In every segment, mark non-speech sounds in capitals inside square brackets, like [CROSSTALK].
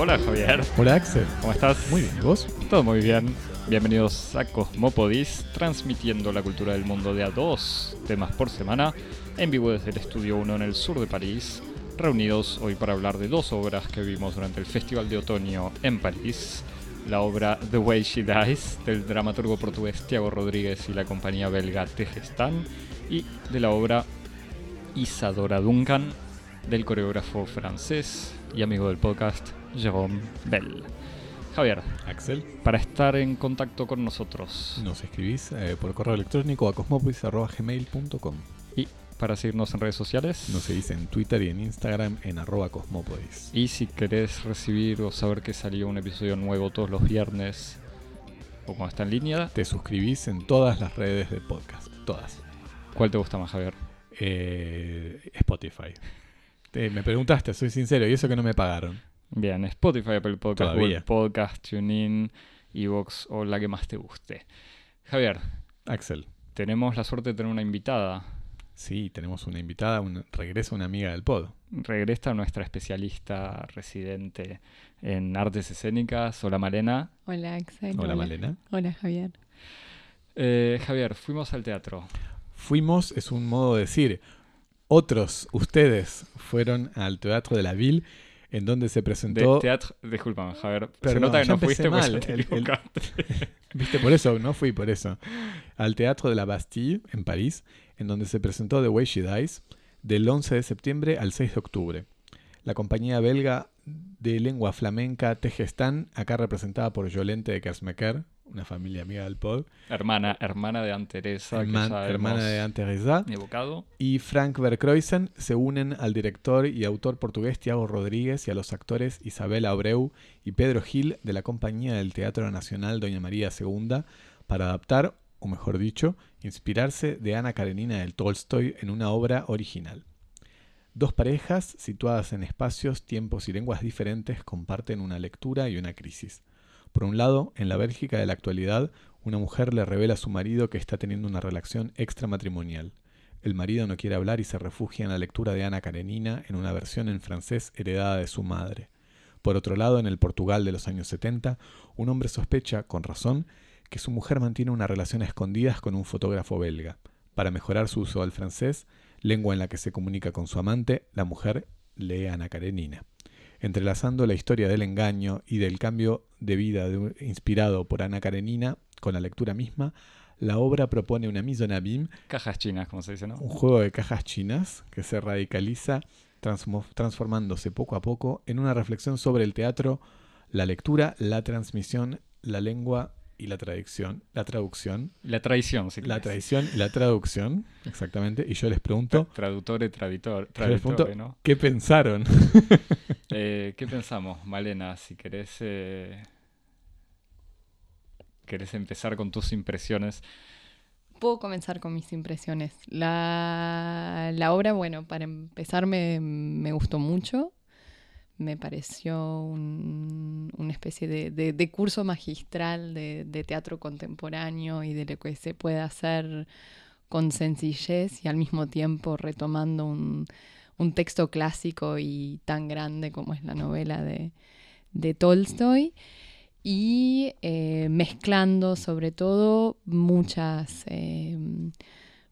Hola Javier, Hola Axel. ¿cómo estás? Muy bien, ¿y vos? Todo muy bien. Bienvenidos a Cosmopodis, transmitiendo la cultura del mundo de a dos temas por semana, en vivo desde el Estudio 1 en el sur de París, reunidos hoy para hablar de dos obras que vimos durante el Festival de Otoño en París. La obra The Way She Dies, del dramaturgo portugués Tiago Rodríguez y la compañía belga Tegestan, y de la obra Isadora Duncan, del coreógrafo francés y amigo del podcast Jérôme Bell. Javier, Axel. para estar en contacto con nosotros Nos escribís eh, por correo electrónico a cosmopolis.gmail.com. y para seguirnos en redes sociales. Nos seguís en Twitter y en Instagram en arroba cosmopolis. Y si querés recibir o saber que salió un episodio nuevo todos los viernes o cuando está en línea, Te suscribís en todas las redes de podcast. Todas. ¿cuál te gusta más, Javier? Eh, Spotify. Te- me preguntaste, soy sincero, y eso que no me pagaron. Bien, Spotify, Apple Podcast, Todavía. Google Podcast, TuneIn, Evox o la que más te guste. Javier, Axel. tenemos la suerte de tener una invitada. Sí, tenemos una invitada, un, regresa una amiga del pod. Regresa nuestra especialista residente en artes escénicas. Hola Malena. Hola Axel. Hola, Malena. Hola Javier. Eh, Javier, fuimos al teatro. Fuimos, es un modo de decir, otros, ustedes, fueron al Teatro de la Ville, en donde se De presentó... teatro, disculpa, Javier. se Perdón, nota que no fuiste porque mal. [LAUGHS] te El- el-. [LAUGHS] Viste, por eso, no fui por eso. Al Teatro de la Bastille, en París, en donde se presentó The Way She Dies, del 11 de septiembre al 6 de octubre. La compañía belga de lengua flamenca Tegestan, acá representada por Yolente de Kersmaker, una familia amiga del pod, hermana, hermana de Aunt Teresa, que herman- ya hermana de Aunt Teresa, evocado. y Frank Verkruysen se unen al director y autor portugués Tiago Rodríguez y a los actores Isabel Abreu y Pedro Gil de la compañía del Teatro Nacional Doña María II para adaptar, o mejor dicho, inspirarse de Ana Karenina del Tolstoy en una obra original. Dos parejas situadas en espacios, tiempos y lenguas diferentes comparten una lectura y una crisis. Por un lado, en la Bélgica de la actualidad, una mujer le revela a su marido que está teniendo una relación extramatrimonial. El marido no quiere hablar y se refugia en la lectura de Ana Karenina en una versión en francés heredada de su madre. Por otro lado, en el Portugal de los años 70, un hombre sospecha, con razón, que su mujer mantiene una relación a escondidas con un fotógrafo belga. Para mejorar su uso del francés, lengua en la que se comunica con su amante, la mujer lee Ana Karenina. Entrelazando la historia del engaño y del cambio de vida de inspirado por Ana Karenina con la lectura misma, la obra propone una abîme Cajas chinas, como se dice, ¿no? un juego de cajas chinas que se radicaliza transformándose poco a poco en una reflexión sobre el teatro, la lectura, la transmisión, la lengua y la traducción. La traducción, La tradición, sí. la tradición y la traducción, exactamente. Y yo les pregunto, Traductore, traditor, yo les pregunto, traditore, ¿no? ¿qué pensaron? [LAUGHS] Eh, ¿Qué pensamos, Malena? Si querés, eh, querés empezar con tus impresiones. Puedo comenzar con mis impresiones. La, la obra, bueno, para empezar me, me gustó mucho. Me pareció un- una especie de, de- curso magistral de, de teatro contemporáneo y de lo que se puede hacer con sencillez y al mismo tiempo retomando un, un texto clásico y tan grande como es la novela de, Tolstoy. Y eh, mezclando sobre todo muchas, eh,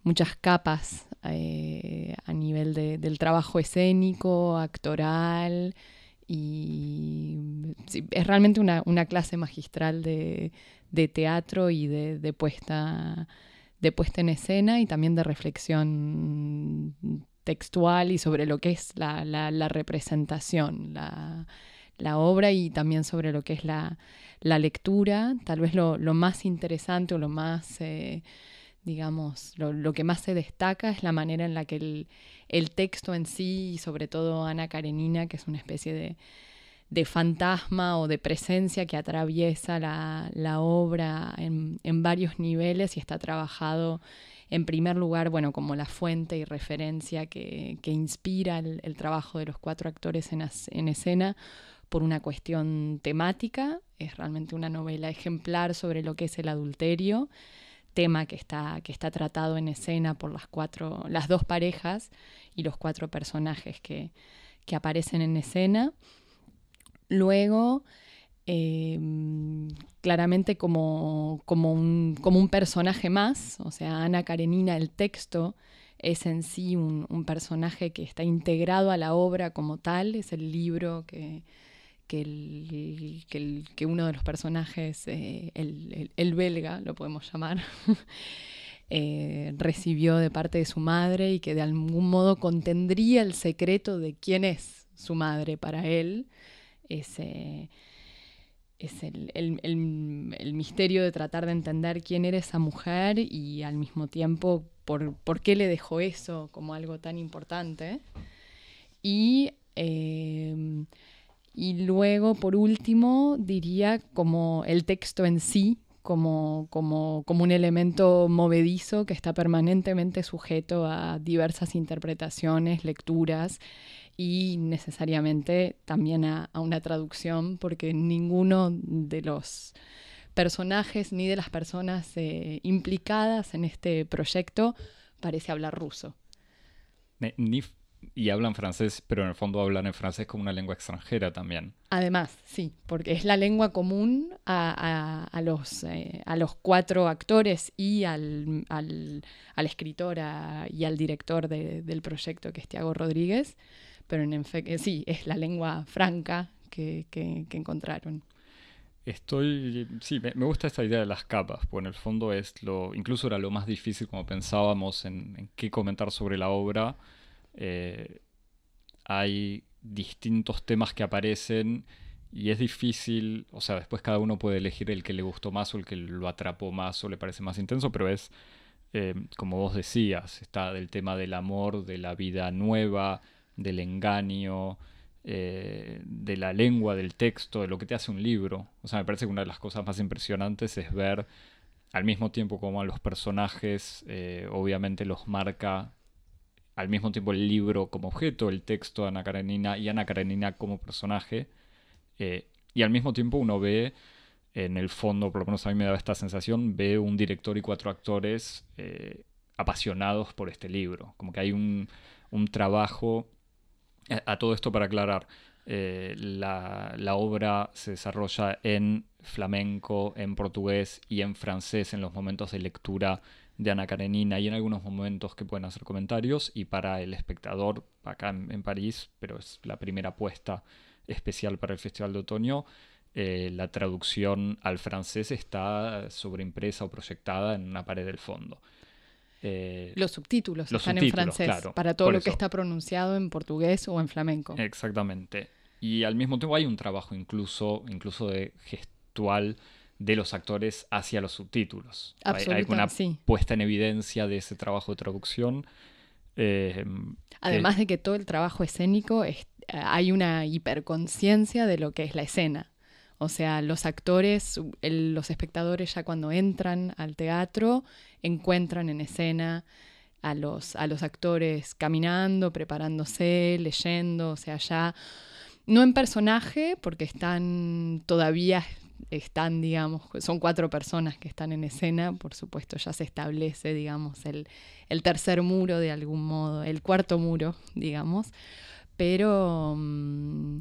muchas capas eh, a nivel de- del trabajo escénico, actoral y sí, es realmente una, una clase magistral de, de teatro y de, de puesta de puesta en escena y también de reflexión textual y sobre lo que es la, la- representación, la, la obra y también sobre lo que es la, la lectura. Tal vez lo, lo más interesante o lo más, eh, digamos, lo, lo que más se destaca es la manera en la que el, el texto en sí, y sobre todo Ana Karenina, que es una especie de, de fantasma o de presencia que atraviesa la, la obra en, en varios niveles y está trabajado en primer lugar, bueno, como la fuente y referencia que, que inspira el, trabajo de los cuatro actores en, en escena por una cuestión temática. Es realmente una novela ejemplar sobre lo que es el adulterio, tema que está, que está tratado en escena por las cuatro, las dos parejas y los cuatro personajes que, que aparecen en escena. Luego, em, claramente como, como, un, como un personaje más, o sea, Ana Karenina, el texto, es en sí un, personaje que está integrado a la obra como tal, es el libro que, que, uno de los personajes, eh, el, belga, lo podemos llamar, [LAUGHS] eh, recibió de parte de su madre y que de algún modo contendría el secreto de quién es su madre para él. Ese, es el, el, misterio de tratar de entender quién era esa mujer y al mismo tiempo por, por qué le dejó eso como algo tan importante. Y, eh, y luego, por último, diría como el texto en sí, como, como, como, un elemento movedizo que está permanentemente sujeto a diversas interpretaciones, lecturas y necesariamente también a, una traducción, porque ninguno de los personajes ni de las personas eh, implicadas en este proyecto parece hablar ruso. Y hablan francés, pero en el fondo hablan en francés como una lengua extranjera también. Además, sí, porque es la lengua común a, los, eh, a los cuatro actores y al, al, escritor y al director del proyecto, que es Tiago Rodríguez pero en eh, sí, es la lengua franca que, encontraron. Estoy, sí, me, gusta esta idea de las capas, porque en el fondo es lo, incluso era lo más difícil como pensábamos en, qué comentar sobre la obra. Eh, hay distintos temas que aparecen y es difícil, o sea, después cada uno puede elegir el que le gustó más o el que lo atrapó más o le parece más intenso, pero es, eh, como vos decías, está del tema del amor, de la vida nueva, del engaño, eh, de la lengua, del texto, de lo que te hace un libro. O sea, me parece que una de las cosas más impresionantes es ver al mismo tiempo como a los personajes, obviamente los marca al mismo tiempo el libro como objeto, el texto de Ana Karenina y Ana Karenina como personaje. Eh, y al mismo tiempo uno ve, en el fondo, por lo menos a mí me da esta sensación, ve un director y cuatro actores apasionados por este libro. Como que hay un, un trabajo a todo esto para aclarar, eh, la, obra se desarrolla en flamenco, en portugués y en francés en los momentos de lectura de Ana Karenina y en algunos momentos que pueden hacer comentarios y para el espectador acá en, París, pero es la primera apuesta especial para el Festival de Otoño, eh, la traducción al francés está sobreimpresa o proyectada en una pared del fondo. Eh, los subtítulos están en francés para todo lo que está pronunciado en portugués o en flamenco. Exactamente. Y al mismo tiempo hay un trabajo incluso, incluso de gestual de los actores hacia los subtítulos. hay, una puesta en evidencia de ese trabajo de traducción. Eh, Además de que todo el trabajo escénico hay una hiperconciencia de lo que es la escena. O sea, los actores, los espectadores ya cuando entran al teatro encuentran en escena a los, a los actores caminando, preparándose, leyendo, o sea, ya no en personaje, porque están todavía están, digamos, son cuatro personas que están en escena, por supuesto ya se establece, digamos, el, el tercer muro de algún modo, el cuarto muro, digamos, pero... Mm,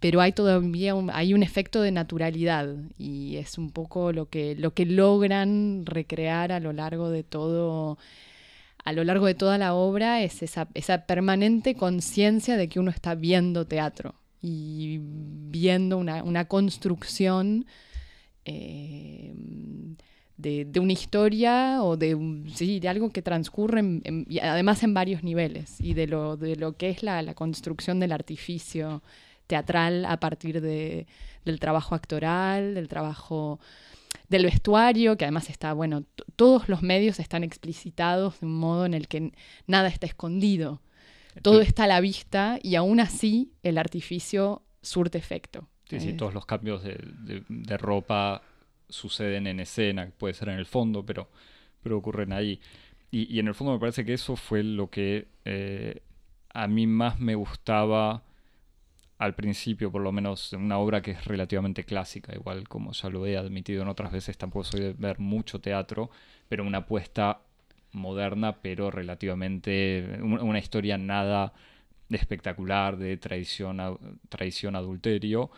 pero hay todavía un, hay un efecto de naturalidad y es un poco lo que, lo que logran recrear a lo largo de todo a lo largo de toda la obra es esa, esa permanente conciencia de que uno está viendo teatro. Y viendo una, construcción eh, de, una historia o de, de algo que transcurre además en varios niveles y de lo, de lo que es la, la construcción del artificio teatral a partir de, del trabajo actoral, del trabajo del vestuario, que además está, bueno, todos los medios están explicitados de un modo en el que nada está escondido. Todo está a la vista y aún así el artificio surte efecto. Sí, sí, eh. todos los cambios de, ropa suceden en escena, puede ser en el fondo, pero, pero ocurren ahí. Y, en el fondo me parece que eso fue lo que eh, a mí más me gustaba al principio, por lo menos, una obra que es relativamente clásica, igual como ya lo he admitido en otras veces, tampoco soy de ver mucho teatro, pero una apuesta moderna, pero relativamente, una historia nada espectacular, de traición, traición adulterio,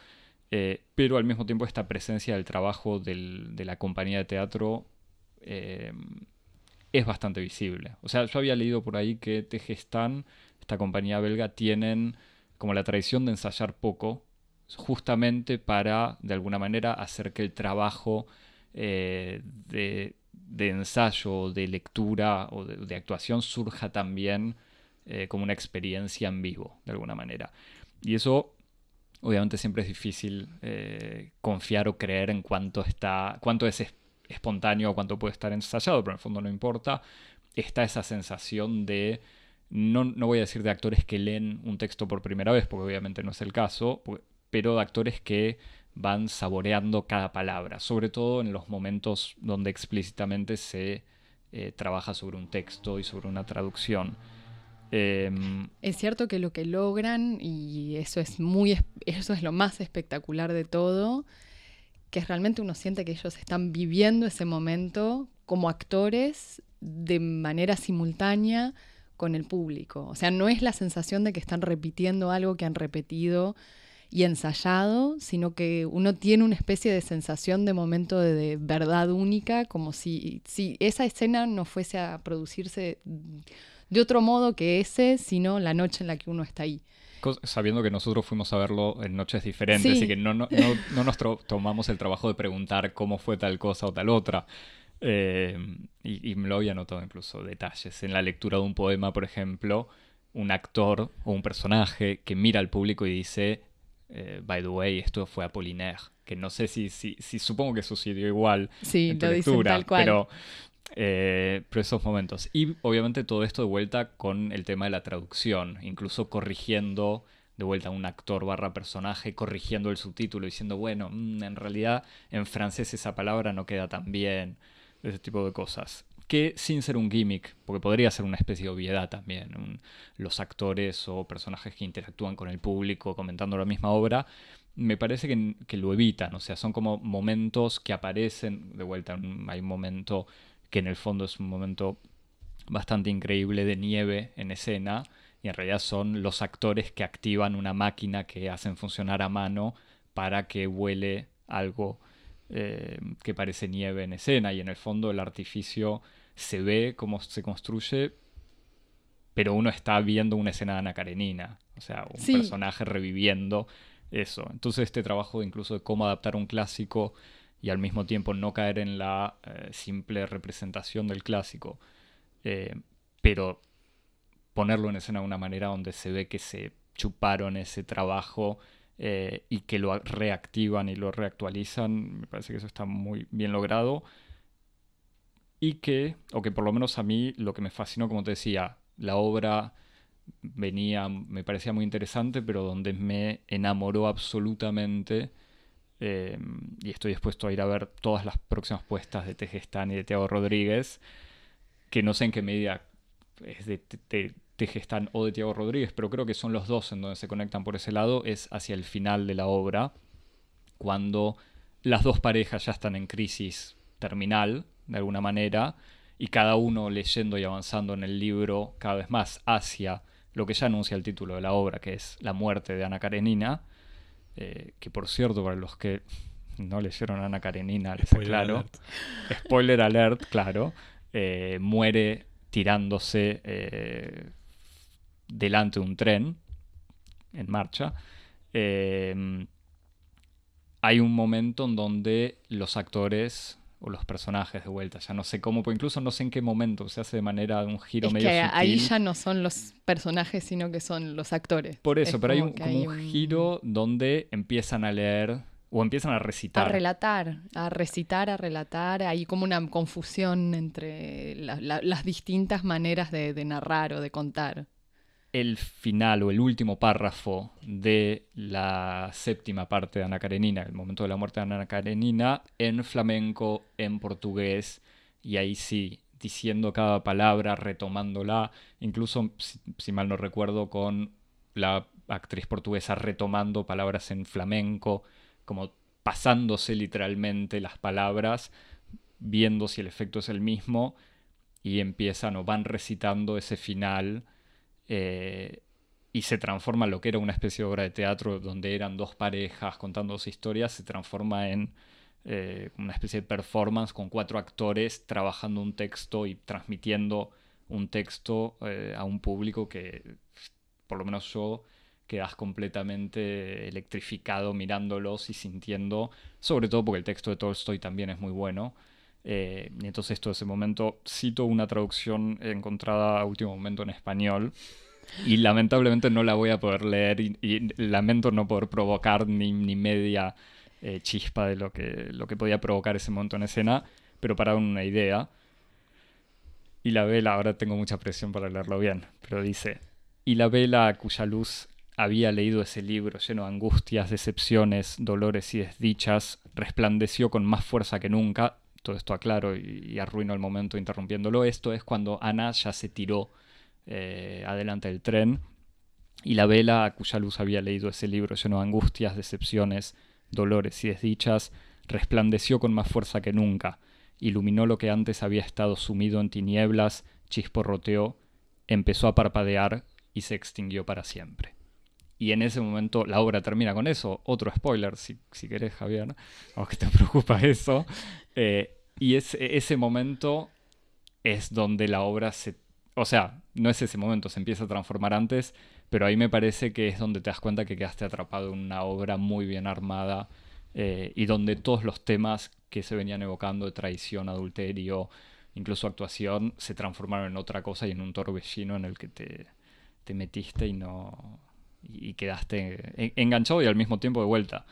eh, pero al mismo tiempo esta presencia del trabajo de la compañía de teatro eh, es bastante visible. O sea, yo había leído por ahí que Tegestan, esta compañía belga, tienen como la tradición de ensayar poco, justamente para, de alguna manera, hacer que el trabajo eh, de, ensayo, de lectura o de, actuación surja también eh, como una experiencia en vivo, de alguna manera. Y eso, obviamente, siempre es difícil eh, confiar o creer en cuánto, está, cuánto es espontáneo o cuánto puede estar ensayado, pero en el fondo no importa. Está esa sensación de no, no, voy a decir de actores que leen un texto por primera vez, porque obviamente no es el caso, pero de actores que van saboreando cada palabra, sobre todo en los momentos donde explícitamente se eh, trabaja sobre un texto y sobre una traducción. Em, es cierto que lo que logran, y eso es muy eso es lo más espectacular de todo, que realmente uno siente que ellos están viviendo ese momento como actores de manera simultánea con el público. O sea, no es la sensación de que están repitiendo algo que han repetido y ensayado, sino que uno tiene una especie de sensación de momento de, verdad única, como si, si esa escena no fuese a producirse de otro modo que ese, sino la noche en la que uno está ahí. Sabiendo que nosotros fuimos a verlo en noches diferentes y que no, no, no, nos tomamos el trabajo de preguntar cómo fue tal cosa o tal otra. Eh, y, y, me lo había notado incluso detalles. En la lectura de un poema, por ejemplo, un actor o un personaje que mira al público y dice, eh, by the way, esto fue Apollinaire, que no sé si, si, si supongo que sucedió igual sí, en tu lectura, tal cual. pero eh, esos momentos. Y obviamente todo esto de vuelta con el tema de la traducción, incluso corrigiendo de vuelta un actor barra personaje, corrigiendo el subtítulo, diciendo, bueno, mm, en realidad en francés esa palabra no queda tan bien, ese tipo de cosas que sin ser un gimmick, porque podría ser una especie de obviedad también, los actores o personajes que interactúan con el público comentando la misma obra, me parece que, lo evitan, o sea, son como momentos que aparecen, de vuelta, hay un momento que en el fondo es un momento bastante increíble de nieve en escena, y en realidad son los actores que activan una máquina que hacen funcionar a mano para que vuele algo eh, que parece nieve en escena y en el fondo el artificio se ve cómo se construye, pero uno está viendo una escena de Ana Karenina, o sea, un personaje reviviendo eso. Entonces este trabajo incluso de cómo adaptar un clásico y al mismo tiempo no caer en la eh, simple representación del clásico, eh, pero ponerlo en escena de una manera donde se ve que se chuparon ese trabajo eh, y que lo reactivan y lo reactualizan, me parece que eso está muy bien logrado. Y que, o que por lo menos a mí lo que me fascinó, como te decía, la obra venía, me parecía muy interesante, pero donde me enamoró absolutamente, eh, y estoy dispuesto a ir a ver todas las próximas puestas de Tejestán y de Tiago Rodríguez, que no sé en qué medida es de, de, Tejestán o de Tiago Rodríguez, pero creo que son los dos en donde se conectan por ese lado, es hacia el final de la obra, cuando las dos parejas ya están en crisis terminal, de alguna manera, y cada uno leyendo y avanzando en el libro cada vez más hacia lo que ya anuncia el título de la obra, que es La muerte de Ana Karenina, eh, que por cierto, para los que no leyeron Ana Karenina, les aclaro, spoiler alert, claro, eh, muere tirándose eh, delante de un tren en marcha, hay un momento en donde los actores o los personajes de vuelta, ya no sé cómo, pues incluso no sé en qué momento se hace de manera de un giro medio que ahí ya no son los personajes, sino que son los actores. Por eso, pero hay un, como un, giro donde empiezan a leer o empiezan a recitar. A relatar, a recitar, a relatar. Hay como una confusión entre las distintas maneras de narrar o de contar el final o el último párrafo de la séptima parte de Ana Karenina, el momento de la muerte de Ana Karenina, en flamenco, en portugués, y ahí sí, diciendo cada palabra, retomándola, incluso, si, mal no recuerdo, con la actriz portuguesa retomando palabras en flamenco, como pasándose literalmente las palabras, viendo si el efecto es el mismo, y empiezan o van recitando ese final eh, y se transforma lo que era una especie de obra de teatro donde eran dos parejas contando dos historias, se transforma en eh, una especie de performance con cuatro actores trabajando un texto y transmitiendo un texto eh, a un público que, por lo menos yo, quedas completamente electrificado mirándolos y sintiendo, sobre todo porque el texto de Tolstoy también es muy bueno. Eh, y entonces todo ese momento cito una traducción encontrada a último momento en español y lamentablemente no la voy a poder leer y, lamento no poder provocar ni, ni media eh, chispa de lo que, lo que podía provocar ese momento en escena, pero para una idea. Y la vela, ahora tengo mucha presión para leerlo bien, pero dice, y la vela cuya luz había leído ese libro lleno de angustias, decepciones, dolores y desdichas, resplandeció con más fuerza que nunca. Todo esto aclaro y, y arruino el momento interrumpiéndolo. Esto es cuando Ana ya se tiró eh, adelante del tren y la vela a cuya luz había leído ese libro lleno de angustias, decepciones, dolores y desdichas, resplandeció con más fuerza que nunca, iluminó lo que antes había estado sumido en tinieblas, chisporroteó, empezó a parpadear y se extinguió para siempre. Y en ese momento la obra termina con eso. Otro spoiler, si, si querés, Javier, o que te [LAUGHS] preocupa eso. Eh, y ese momento es donde la obra se... O sea, no es ese momento, se empieza a transformar antes, pero ahí me parece que es donde te das cuenta que quedaste atrapado en una obra muy bien armada eh, y donde todos los temas que se venían evocando de traición, adulterio, incluso actuación, se transformaron en otra cosa y en un torbellino en el que te, te metiste y no y quedaste enganchado y al mismo tiempo de vuelta.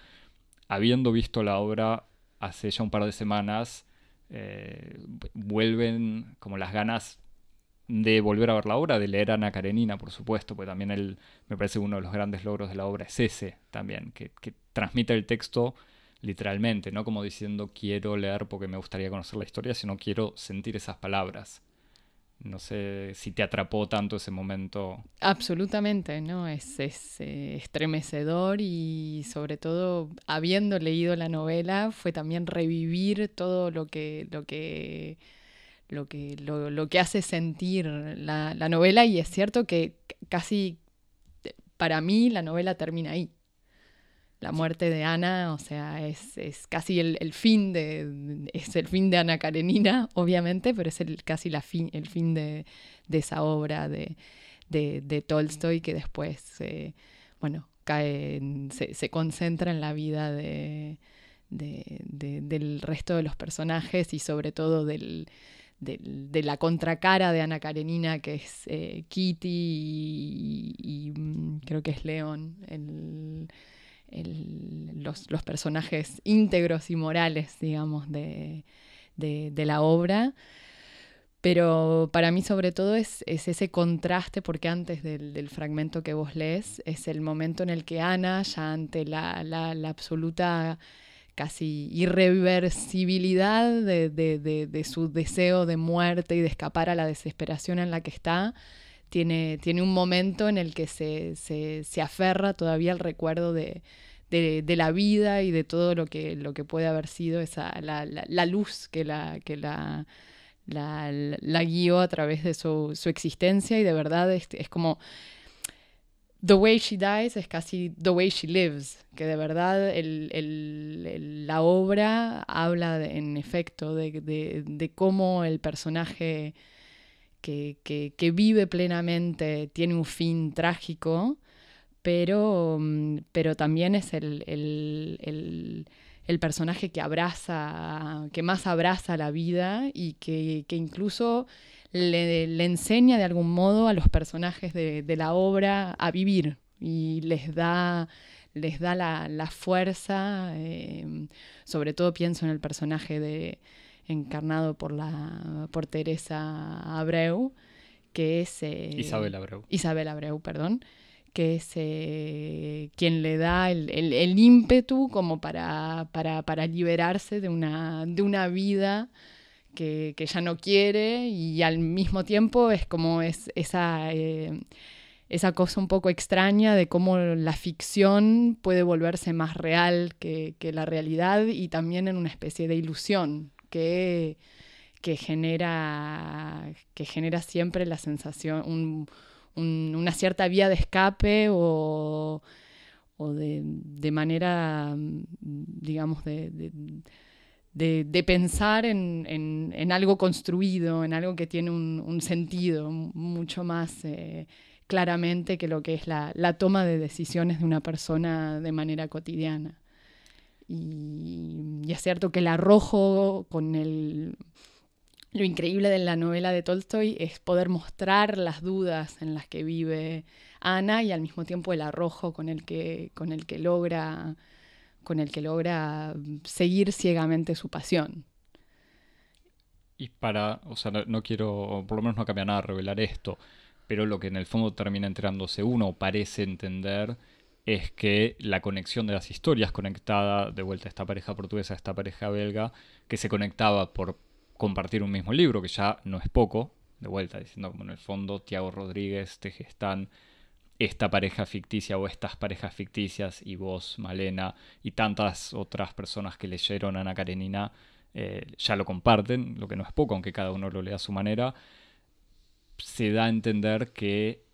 Habiendo visto la obra hace ya un par de semanas, eh, vuelven como las ganas de volver a ver la obra, de leer Ana Karenina, por supuesto, porque también él, me parece uno de los grandes logros de la obra es ese también, que transmite el texto literalmente, no como diciendo quiero leer porque me gustaría conocer la historia, sino quiero sentir esas palabras. No sé si te atrapó tanto ese momento. Absolutamente, ¿no? Es, eh, estremecedor y sobre todo habiendo leído la novela fue también revivir todo lo que, lo que, lo que, lo, que hace sentir la, la novela y es cierto que casi para mí la novela termina ahí la muerte de Ana, o sea, es, casi el, fin de. es el fin de Ana Karenina, obviamente, pero es el, casi la fin, el fin de, esa obra de, de, Tolstoy que después, bueno, cae, se, concentra en la vida de, del resto de los personajes y sobre todo del, de la contracara de Ana Karenina, que es eh, Kitty y, mm, creo que es León, el, los, personajes íntegros y morales, digamos, de, la obra. Pero para mí sobre todo es, ese contraste, porque antes del, fragmento que vos lees, es el momento en el que Ana, ya ante la, absoluta casi irreversibilidad de, su deseo de muerte y de escapar a la desesperación en la que está, tiene, tiene un momento en el que se, se, aferra todavía al recuerdo de, de, la vida y de todo lo que, lo que puede haber sido esa, la, la, luz que la, que la, la, guió a través de su, su existencia. Y de verdad es, es, como... The way she dies es casi the way she lives, que de verdad el, el, la obra habla en efecto de, de cómo el personaje que, vive plenamente tiene un fin trágico, pero, mm, pero también es el, personaje que abraza, que más abraza la vida y que, incluso le, enseña de algún modo a los personajes de, la obra a vivir y les da les da la, fuerza, eh, sobre todo pienso en el personaje de, encarnado por, la, por Teresa Abreu, que es... Eh, Isabel Abreu. Isabel Abreu, perdón, que es eh, quien le da el, el, ímpetu como para, para, para, liberarse de una, de una vida que, que, ya no quiere y al mismo tiempo es como es esa... Eh, esa cosa un poco extraña de cómo la ficción puede volverse más real que, que, la realidad y también en una especie de ilusión, que, genera, que genera siempre la sensación, una cierta vía de escape o, de, manera, digamos, de, pensar en, algo construido, en algo que tiene un, sentido mucho más eh, claramente que lo que es la, toma de decisiones de una persona de manera cotidiana. Y, es cierto que el arrojo con el lo increíble de la novela de Tolstoy es poder mostrar las dudas en las que vive Ana y al mismo tiempo el arrojo con el que, con el que logra con el que logra seguir ciegamente su pasión. Y para, o sea, no, quiero, por lo menos no cambia nada revelar esto, pero lo que en el fondo termina enterándose uno, parece entender, es que la conexión de las historias conectada, de vuelta a esta pareja portuguesa, a esta pareja belga, que se conectaba por compartir un mismo libro, que ya no es poco, de vuelta diciendo como en el fondo Tiago Rodríguez, Tejestán, esta pareja ficticia o estas parejas ficticias y vos, Malena, y tantas otras personas que leyeron Ana Karenina eh, ya lo comparten, lo que no es poco, aunque cada uno lo lea a su manera, se da a entender que,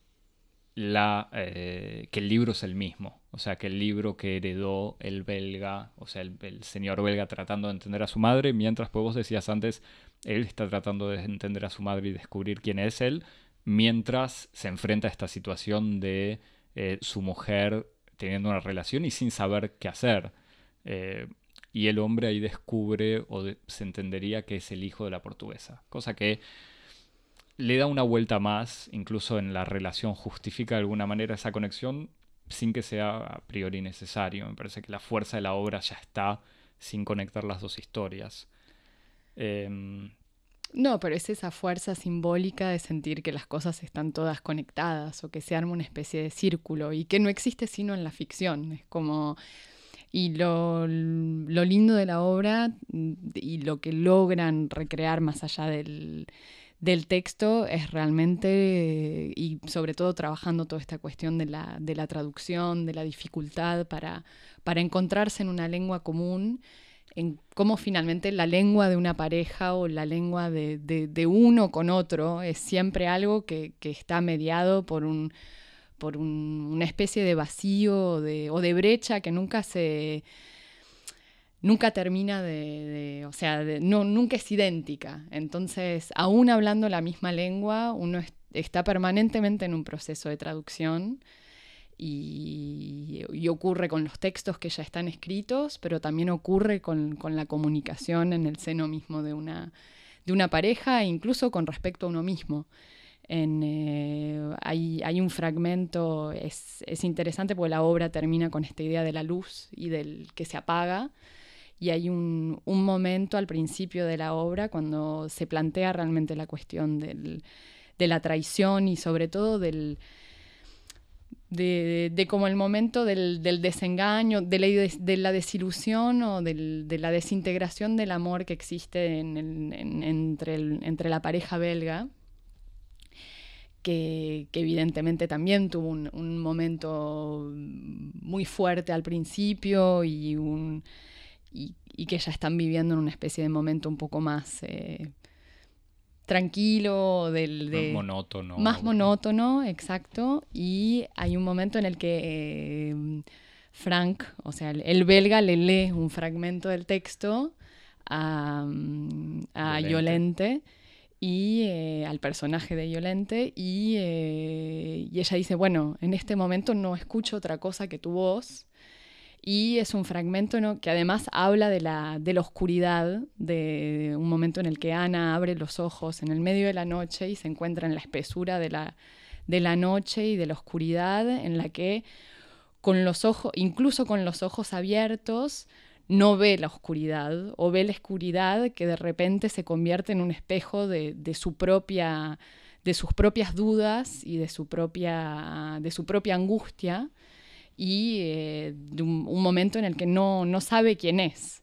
eh, que el libro es el mismo. O sea, que el libro que heredó el belga, o sea, el, señor belga tratando de entender a su madre, mientras pues vos decías antes, él está tratando de entender a su madre y descubrir quién es él, mientras se enfrenta a esta situación de eh, su mujer teniendo una relación y sin saber qué hacer. Eh, y el hombre ahí descubre o se entendería que es el hijo de la portuguesa, cosa que le da una vuelta más, incluso en la relación justifica de alguna manera esa conexión sin que sea a priori necesario. Me parece que la fuerza de la obra ya está sin conectar las dos historias. Em, no, pero es esa fuerza simbólica de sentir que las cosas están todas conectadas o que se arma una especie de círculo y que no existe sino en la ficción. Es como... Y lo, lo lindo de la obra y lo que logran recrear más allá del, del texto es realmente, y sobre todo trabajando toda esta cuestión de la, de la traducción, de la dificultad para, para encontrarse en una lengua común, en cómo finalmente la lengua de una pareja o la lengua de, de, uno con otro es siempre algo que, que está mediado por un por una especie de vacío de, o de brecha que nunca se, nunca termina de, o sea, no, nunca es idéntica. Entonces, aún hablando la misma lengua, uno está permanentemente en un proceso de traducción y, ocurre con los textos que ya están escritos, pero también ocurre con, la comunicación en el seno mismo de una, de una pareja e incluso con respecto a uno mismo. Eh, hay, un fragmento, es, es interesante porque la obra termina con esta idea de la luz y del que se apaga y hay un, momento al principio de la obra cuando se plantea realmente la cuestión de la traición y sobre todo del, de, como el momento del, desengaño, de la, desilusión o de la desintegración del amor que existe entre, entre la pareja belga. Que, evidentemente también tuvo un, un, momento muy fuerte al principio y un, y, que ya están viviendo en una especie de momento un poco más eh, tranquilo, del, de, monótono. Más monótono, exacto. Y hay un momento en el que eh, Frank, o sea, el, belga le lee un fragmento del texto a, a Yolente. y eh, al personaje de Yolente y, y, ella dice, bueno, en este momento no escucho otra cosa que tu voz y es un fragmento que además habla de la, de la oscuridad, de un momento en el que Ana abre los ojos en el medio de la noche y se encuentra en la espesura de la, de la noche y de la oscuridad, en la que con los ojos, incluso con los ojos abiertos, no ve la oscuridad o ve la oscuridad que de repente se convierte en un espejo de, de su propia de sus propias dudas y de su propia, de su propia angustia y eh, un, momento en el que no, no sabe quién es.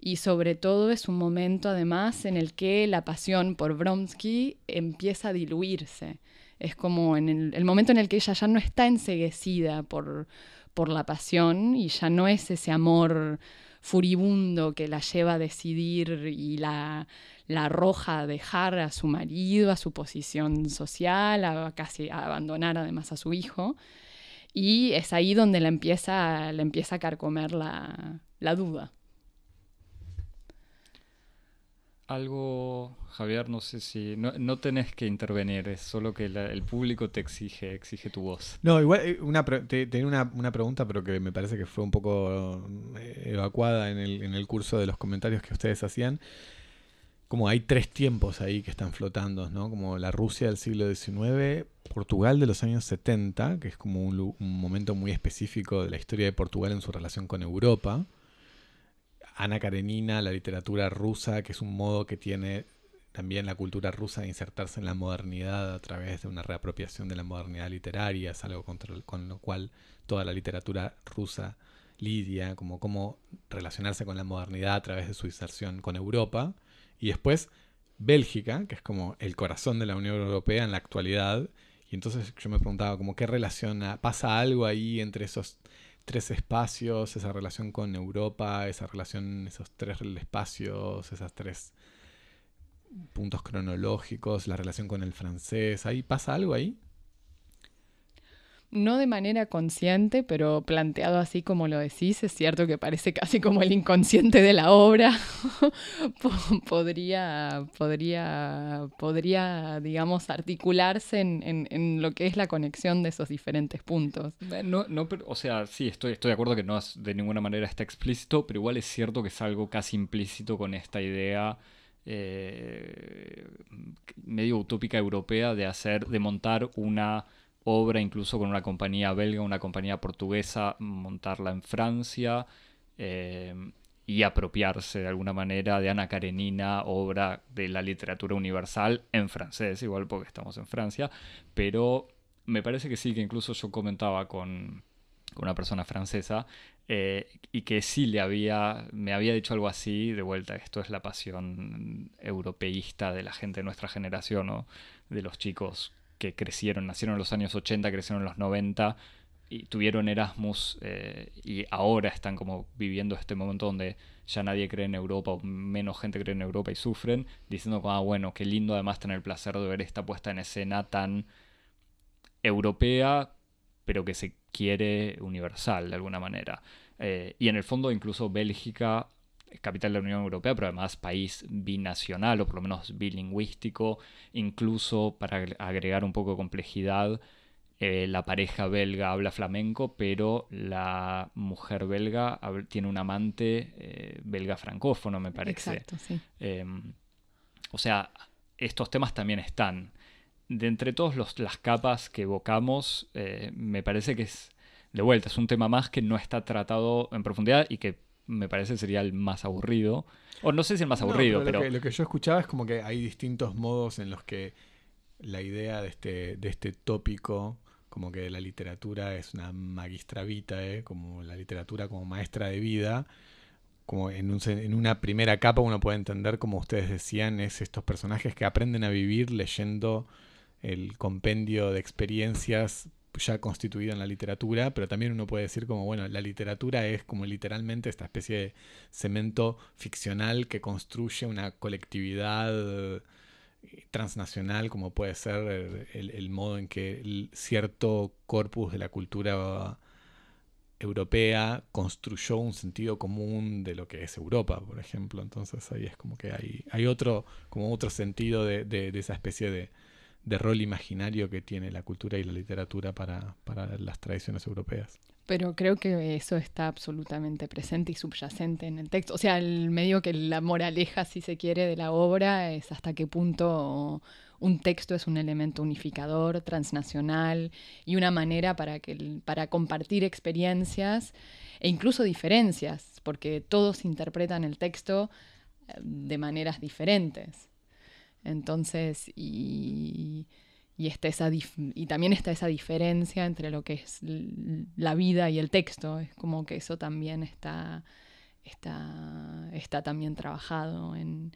Y sobre todo es un momento además en el que la pasión por Bromsky empieza a diluirse. Es como en el, momento en el que ella ya no está enseguecida por, por la pasión y ya no es ese amor furibundo que la lleva a decidir y la, la arroja a dejar a su marido, a su posición social, a casi a abandonar además a su hijo. Y es ahí donde la empieza, la empieza a carcomer la, la duda. Algo, Javier, no sé si. No, tenés que intervenir, es solo que el público te exige, exige tu voz. No, igual eh, una, tenía una, una, pregunta, pero que me parece que fue un poco eh, evacuada en el, en el curso de los comentarios que ustedes hacían. Como hay tres tiempos ahí que están flotando, ¿no? Como la Rusia del siglo XIX, Portugal de los años 70, que es como un, momento muy específico de la historia de Portugal en su relación con Europa Ana Karenina, la literatura rusa, que es un modo que tiene también la cultura rusa de insertarse en la modernidad a través de una reapropiación de la modernidad literaria, es algo con lo cual toda la literatura rusa lidia, como cómo relacionarse con la modernidad a través de su inserción con Europa. Y después Bélgica, que es como el corazón de la Unión Europea en la actualidad. Y entonces yo me preguntaba como qué relación, pasa algo ahí entre esos tres espacios, esa relación con Europa, esa relación, esos tres espacios, esas tres puntos cronológicos, la relación con el francés, ¿ahí pasa algo ahí? No de manera consciente, pero planteado así como lo decís, es cierto que parece casi como el inconsciente de la obra. [LAUGHS] podría, podría, podría, digamos, articularse en, lo que es la conexión de esos diferentes puntos. Eh, no, no, o sea, sí, estoy, estoy de acuerdo que no de ninguna manera está explícito, pero igual es cierto que es algo casi implícito con esta idea. Eh, medio utópica europea de hacer, de montar una obra incluso con una compañía belga, una compañía portuguesa, montarla en Francia eh, y apropiarse de alguna manera de Ana Karenina, obra de la literatura universal en francés, igual porque estamos en Francia, pero me parece que sí, que incluso yo comentaba con, una persona francesa eh, y que sí le había, me había dicho algo así, de vuelta, esto es la pasión europeísta de la gente de nuestra generación, de los chicos que crecieron, nacieron en los años 80, crecieron en los 90 y tuvieron Erasmus eh, y ahora están como viviendo este momento donde ya nadie cree en Europa o menos gente cree en Europa y sufren, diciendo ah, bueno, qué lindo además tener el placer de ver esta puesta en escena tan europea, pero que se quiere universal de alguna manera. Eh, y en el fondo incluso Bélgica capital de la Unión Europea, pero además país binacional o por lo menos bilingüístico, incluso para agregar un poco de complejidad, eh, la pareja belga habla flamenco, pero la mujer belga tiene un amante eh, belga francófono, me parece. Exacto, sí. Em, o sea, estos temas también están. De entre todas las capas que evocamos, eh, me parece que es, de vuelta, es un tema más que no está tratado en profundidad y que me parece sería el más aburrido. O no sé si el más aburrido, pero... Lo, que, yo escuchaba es como que hay distintos modos en los que la idea de este, de este tópico, como que la literatura es una magistra vitae, como la literatura como maestra de vida, como en, un, en una primera capa uno puede entender, como ustedes decían, es estos personajes que aprenden a vivir leyendo el compendio de experiencias ya constituida en la literatura, pero también uno puede decir como, bueno, la literatura es como literalmente esta especie de cemento ficcional que construye una colectividad eh, transnacional, como puede ser el, modo en que cierto corpus de la cultura europea construyó un sentido común de lo que es Europa, por ejemplo. Entonces ahí es como que hay, hay otro, como otro sentido de esa especie de, de rol imaginario que tiene la cultura y la literatura para, las tradiciones europeas. Pero creo que eso está absolutamente presente y subyacente en el texto. O sea, el medio que la moraleja, si se quiere, de la obra es hasta qué punto un texto es un elemento unificador, transnacional y una manera para, que, para compartir experiencias e incluso diferencias, porque todos interpretan el texto eh, de maneras diferentes. Entonces, y, esa y también está esa diferencia entre lo que es la vida y el texto. Es como que eso también está, está, está también trabajado en,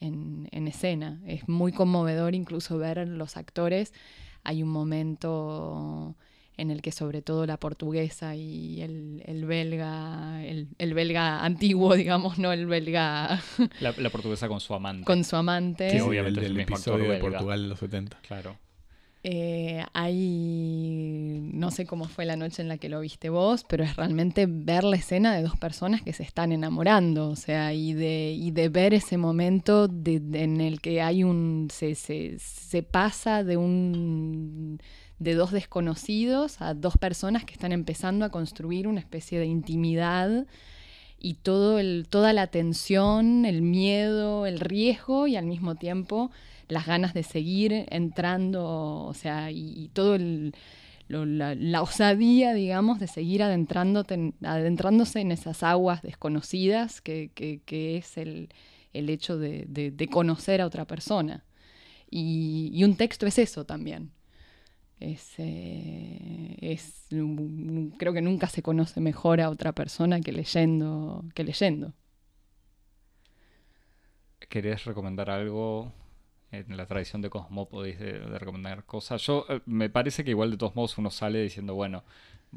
en, escena. Es muy conmovedor incluso ver los actores. Hay un momento en el que sobre todo la portuguesa y el, belga, el, belga antiguo, [LAUGHS] digamos, no el belga... La, portuguesa con su amante. Con su amante. Que obviamente el, es el, mismo episodio de Portugal en los 70. Claro. Eh, hay, no sé cómo fue la noche en la que lo viste vos, pero es realmente ver la escena de dos personas que se están enamorando, o sea, y de, y de ver ese momento en el que hay un, se, se, se pasa de un de dos desconocidos a dos personas que están empezando a construir una especie de intimidad y todo el, toda la tensión, el miedo, el riesgo y al mismo tiempo las ganas de seguir entrando, o sea, y, todo el, la, osadía, digamos, de seguir adentrándose en esas aguas desconocidas que, es el, hecho de, conocer a otra persona. Y, un texto es eso también. Es, eh, es, creo que nunca se conoce mejor a otra persona que leyendo. Que leyendo. ¿Querés recomendar algo en la tradición de Cosmópodis de, de recomendar cosas. Yo eh, me parece que igual de todos modos uno sale diciendo, bueno,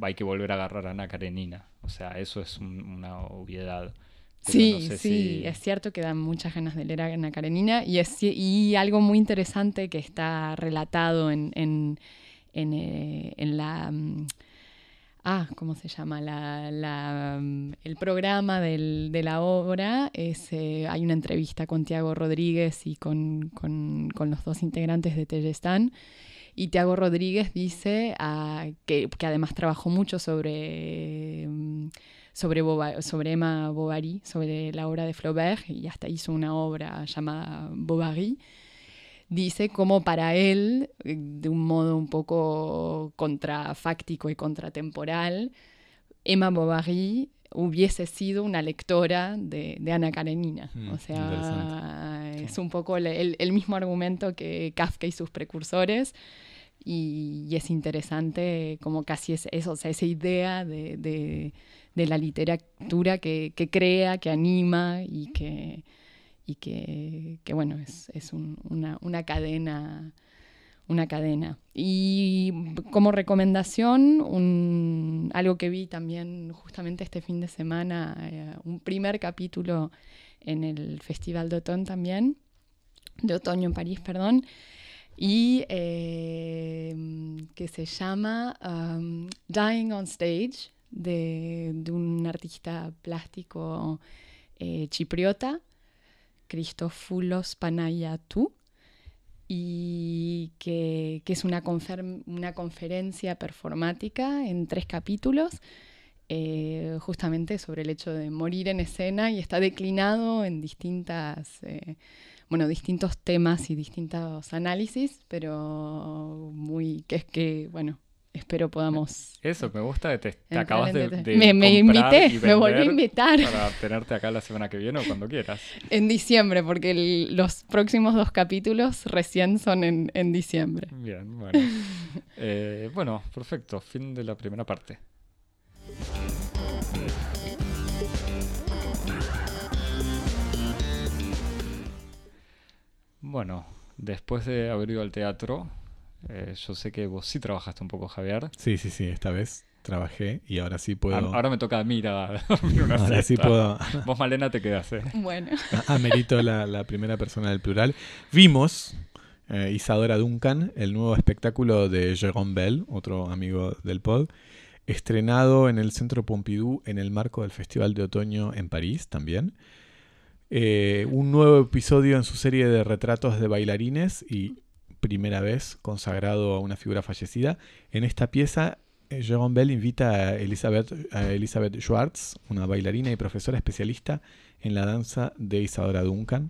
hay que volver a agarrar a Ana Karenina. O sea, eso es una obviedad. sí, sí, es cierto que dan muchas ganas de leer a Ana Karenina y, es, y algo muy interesante que está relatado en, en, en, eh, en la... Mm, ah, ¿cómo se llama? La, mm, el programa del, de la obra es, eh, hay una entrevista con Tiago Rodríguez y con, los dos integrantes de Tellestán. Y Tiago Rodríguez dice ah, que, además trabajó mucho sobre, mm, sobre, sobre Emma Bovary, sobre la obra de Flaubert, y hasta hizo una obra llamada Bovary dice como para él, eh, de un modo un poco contrafáctico y contratemporal, Emma Bovary hubiese sido una lectora de, Ana Karenina. Mm, o sea, es un poco el, mismo argumento que Kafka y sus precursores. Y, es interesante como casi es eso, o sea, esa idea de, la literatura que, crea, que anima y que, y que, bueno, es, una, cadena. Una cadena. Y como recomendación, algo que vi también justamente este fin de semana, eh, un primer capítulo en el Festival de Otoño también, de Otoño en París, perdón, y eh, que se llama um, Dying on Stage, de, un artista plástico eh, chipriota Christopoulos Panayatou y que, es una, una, conferencia performática en tres capítulos, eh, justamente sobre el hecho de morir en escena y está declinado en distintas, eh, bueno, distintos temas y distintos análisis, pero muy, que es que, bueno, espero podamos. Eso, me gusta, te, te acabas de, Me, me invité, me volví a invitar. Para tenerte acá la semana que viene o cuando quieras. En diciembre, porque los próximos dos capítulos recién son en, en diciembre. Bien, bueno. [LAUGHS] Eh, bueno, perfecto, fin de la primera parte. Bueno, después de haber ido al teatro, eh, yo sé que vos sí trabajaste un poco, Javier. Sí, sí, sí, esta vez trabajé y ahora sí puedo. Ahora me toca a mí a [LAUGHS] una Ahora sí puedo. [LAUGHS] Vos, Malena, te quedás, ¿eh? Bueno. Amerito la, la primera persona del plural. Vimos eh, Isadora Duncan, el nuevo espectáculo de Jérôme Bell, otro amigo del pod, estrenado en el Centro Pompidou en el marco del Festival de Otoño en París también. Eh, un nuevo episodio en su serie de retratos de bailarines y primera vez consagrado a una figura fallecida. En esta pieza, eh, Jerome Bell invita a Elizabeth, Elizabeth Schwartz, una bailarina y profesora especialista en la danza de Isadora Duncan,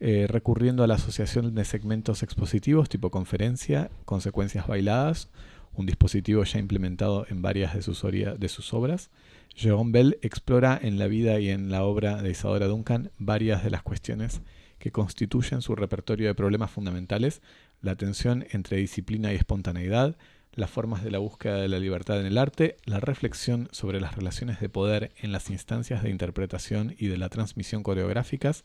eh, recurriendo a la asociación de segmentos expositivos tipo conferencia, consecuencias bailadas, un dispositivo ya implementado en varias de sus, de sus obras. Jerome Bell explora en la vida y en la obra de Isadora Duncan varias de las cuestiones que constituyen su repertorio de problemas fundamentales, la tensión entre disciplina y espontaneidad, las formas de la búsqueda de la libertad en el arte, la reflexión sobre las relaciones de poder en las instancias de interpretación y de la transmisión coreográficas,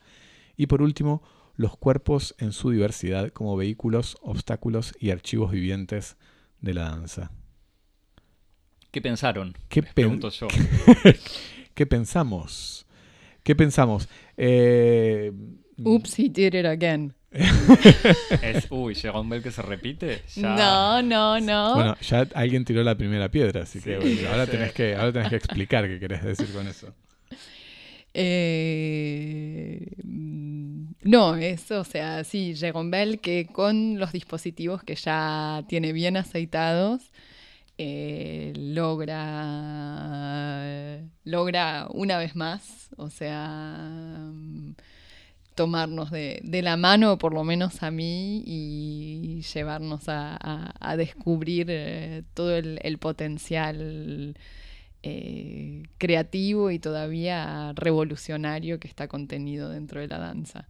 y por último, los cuerpos en su diversidad como vehículos, obstáculos y archivos vivientes de la danza. ¿Qué pensaron? ¿Qué Les pen- pregunto yo. [LAUGHS] ¿Qué pensamos? ¿Qué pensamos? Eh, Oops, he did it again. [LAUGHS] Es, uy, Jerome Bell que se repite. Ya. No, no, no. Bueno, ya alguien tiró la primera piedra, así que bueno, ahora, tenés que ahora tenés que explicar qué querés decir con eso. Eh, no, eso, o sea, sí, Jerome Bell que con los dispositivos que ya tiene bien aceitados, eh, logra, logra una vez más, o sea, tomarnos de, de la mano, por lo menos a mí, y llevarnos a, a- descubrir eh, todo el, el potencial eh, creativo y todavía revolucionario que está contenido dentro de la danza.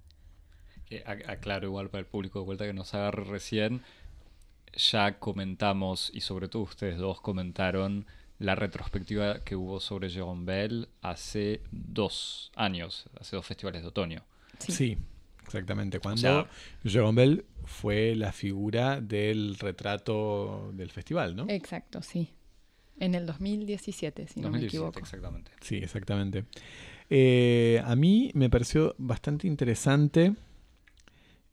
Ac- aclaro igual para el público de vuelta que nos agarre recién. Ya comentamos, y sobre todo ustedes dos comentaron, la retrospectiva que hubo sobre Jerome Bell hace dos años, hace dos festivales de otoño. Sí. Sí, exactamente. Cuando sea- Jerome Bell fue la figura del retrato del festival, ¿no? Exacto, sí. En el 2017, si no me 2017, equivoco. exactamente. Sí, exactamente. Eh, a mí me pareció bastante interesante.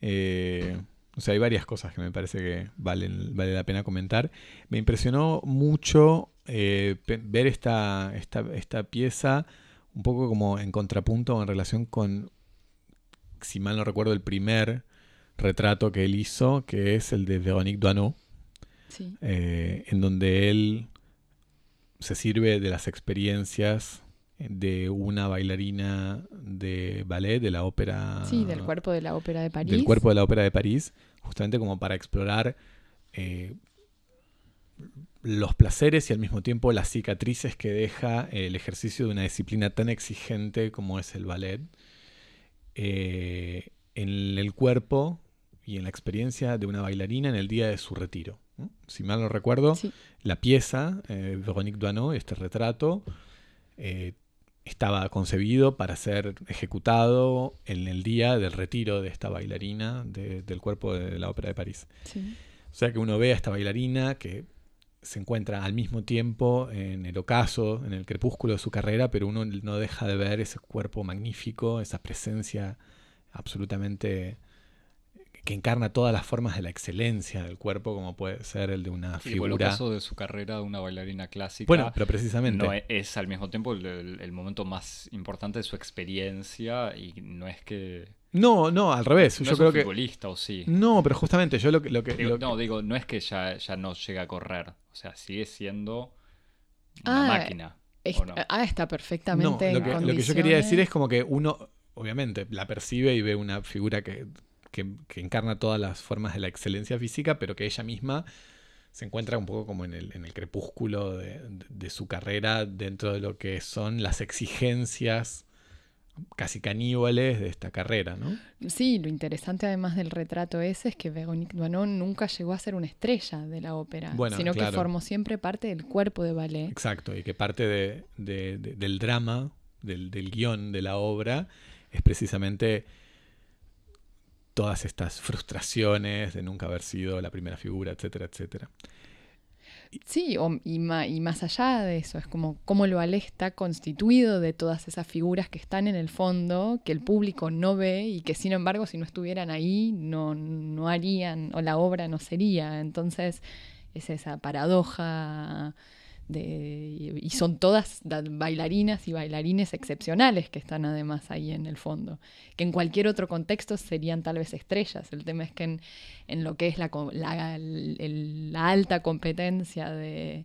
eh, o sea, hay varias cosas que me parece que valen, vale la pena comentar. Me impresionó mucho eh, ver esta, esta, esta pieza un poco como en contrapunto en relación con, si mal no recuerdo, el primer retrato que él hizo, que es el de Véronique Duaneau Sí. eh, en donde él se sirve de las experiencias de una bailarina de ballet de la ópera Sí, del cuerpo de la ópera de París. del cuerpo de la ópera de París justamente como para explorar eh, los placeres y al mismo tiempo las cicatrices que deja el ejercicio de una disciplina tan exigente como es el ballet eh, en el cuerpo y en la experiencia de una bailarina en el día de su retiro. ¿no? Si mal no recuerdo, Sí. la pieza, eh, Véronique Duaneau, este retrato, eh, estaba concebido para ser ejecutado en el día del retiro de esta bailarina de- del cuerpo de la Ópera de París. Sí. O sea que uno ve a esta bailarina que se encuentra al mismo tiempo en el ocaso, en el crepúsculo de su carrera, pero uno no deja de ver ese cuerpo magnífico, esa presencia absolutamente que encarna todas las formas de la excelencia del cuerpo, como puede ser el de una Y por el figura. caso de su carrera de una bailarina clásica. Bueno, pero precisamente. no es, al mismo tiempo el, el- el momento más importante de su experiencia y no es que No, no, al revés. no yo es creo un que. futbolista o sí. No, pero justamente yo lo que. Lo que, Digo, lo que- no, digo, no es que ya, ya no llega a correr. O sea, sigue siendo Ah, una máquina. Es- ¿o no? Ah, está no, perfectamente lo en que, lo que yo quería decir es como que uno, obviamente, la percibe y ve una figura que, que- que encarna todas las formas de la excelencia física, pero que ella misma se encuentra un poco como en el, en el crepúsculo de, de- de su carrera dentro de lo que son las exigencias casi caníbales de esta carrera, ¿no? Sí, lo interesante además del retrato ese es que Véronique Duaneau nunca llegó a ser una estrella de la ópera, Bueno, sino que formó siempre parte del cuerpo de ballet. Exacto, y que parte de- de- de- del drama, del, del guion de la obra, es precisamente todas estas frustraciones de nunca haber sido la primera figura, etcétera, etcétera. Sí, o- y, ma- y más allá de eso, es como cómo el ballet está constituido de todas esas figuras que están en el fondo, que el público no ve y que sin embargo si no estuvieran ahí no, no harían, o la obra no sería. Entonces es esa paradoja de, y son todas da- bailarinas y bailarines excepcionales que están además ahí en el fondo, que en cualquier otro contexto serían tal vez estrellas. El tema es que en, en lo que es la, la- la alta competencia de,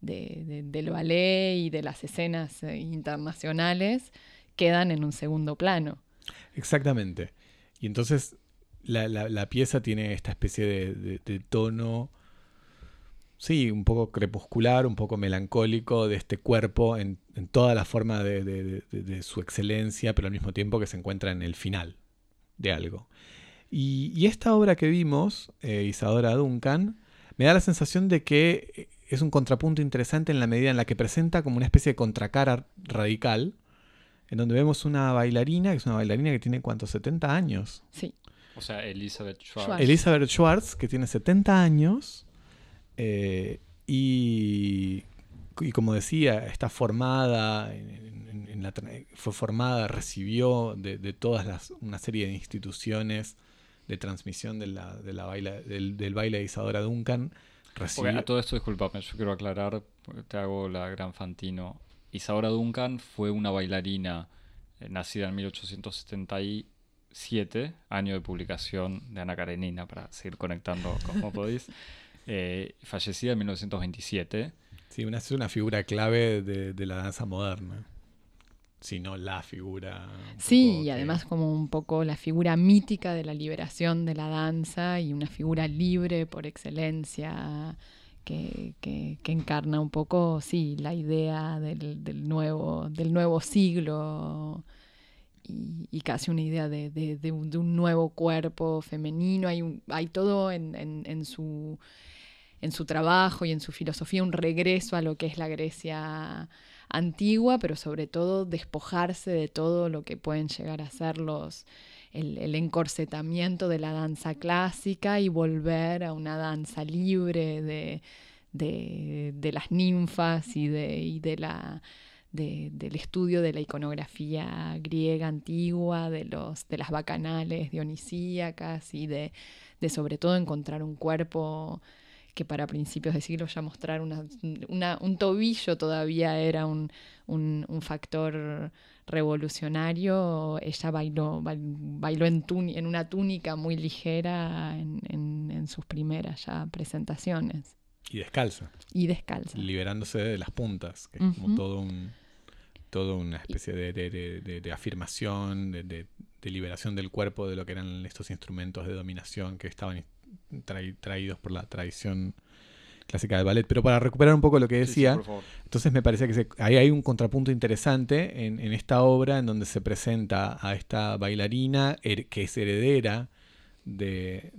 de- de- del ballet y de las escenas eh, internacionales quedan en un segundo plano. Exactamente. Y entonces la, la- pieza tiene esta especie de tono, sí, un poco crepuscular, un poco melancólico de este cuerpo en, en toda la forma de, de- de- de su excelencia, pero al mismo tiempo que se encuentra en el final de algo. Y, y esta obra que vimos, eh, Isadora Duncan, me da la sensación de que eh, es un contrapunto interesante en la medida en la que presenta como una especie de contracara radical, en donde vemos una bailarina, que es una bailarina que tiene cuántos, 70 años. Sí, O sea, Elizabeth Schwartz. Schwartz. Elizabeth Schwartz, que tiene 70 años, eh, y y como decía, está formada, en, la, fue formada, recibió de, todas las, una serie de instituciones de transmisión de la, de la del, baile de Isadora Duncan. a todo esto, disculpame, yo quiero aclarar, te hago la gran fantino. Isadora Duncan fue una bailarina eh, nacida en 1877, año de publicación de Ana Karenina, para seguir conectando como podéis, [LAUGHS] eh, fallecida en 1927 Sí, una, es una figura clave de, la danza moderna. Si no la figura. Sí, y además como un poco la figura mítica de la liberación de la danza y una figura libre por excelencia que, encarna un poco, sí, la idea del, nuevo, del nuevo siglo y, casi una idea de, un, nuevo cuerpo femenino. Hay, hay todo en su en su trabajo y en su filosofía un regreso a lo que es la Grecia antigua, pero sobre todo despojarse de todo lo que pueden llegar a ser los, el, encorsetamiento de la danza clásica y volver a una danza libre de, de, las ninfas y, de, y de la, del estudio de la iconografía griega antigua, de, los, de las bacanales dionisíacas y de, de sobre todo encontrar un cuerpo que para principios de siglo ya mostrar una, un tobillo todavía era un, factor revolucionario, ella bailó, bailó en, en una túnica muy ligera en, sus primeras ya presentaciones. Y descalza. Y descalza. Liberándose de las puntas, que es como todo un todo una especie de, afirmación, de, liberación del cuerpo de lo que eran estos instrumentos de dominación que estaban traídos por la tradición clásica del ballet. Pero para recuperar un poco lo que decía, entonces me parece que ahí hay un contrapunto interesante en, esta obra en donde se presenta a esta bailarina que es heredera de,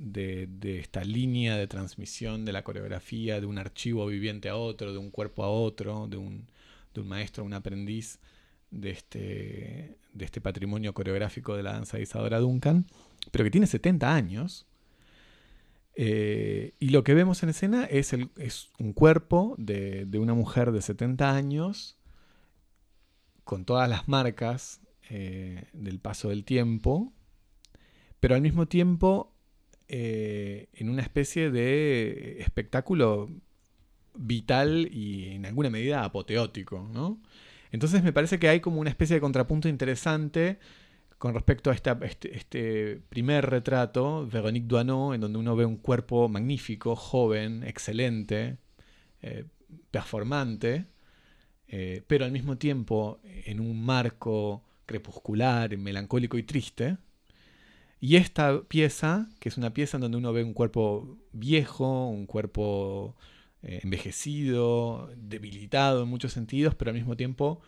esta línea de transmisión de la coreografía, de un archivo viviente a otro, de un cuerpo a otro, de un, de un maestro a un aprendiz de este, de este patrimonio coreográfico de la danza de Isadora Duncan, pero que tiene 70 años eh, y lo que vemos en escena es, el, es un cuerpo de, una mujer de 70 años con todas las marcas eh, del paso del tiempo, pero al mismo tiempo eh, en una especie de espectáculo vital y en alguna medida apoteótico. Entonces me parece que hay como una especie de contrapunto interesante con respecto a este, este, primer retrato, Véronique Duanot, en donde uno ve un cuerpo magnífico, joven, excelente, eh, performante, eh, pero al mismo tiempo en un marco crepuscular, melancólico y triste. Y esta pieza, que es una pieza en donde uno ve un cuerpo viejo, un cuerpo eh, envejecido, debilitado en muchos sentidos, pero al mismo tiempo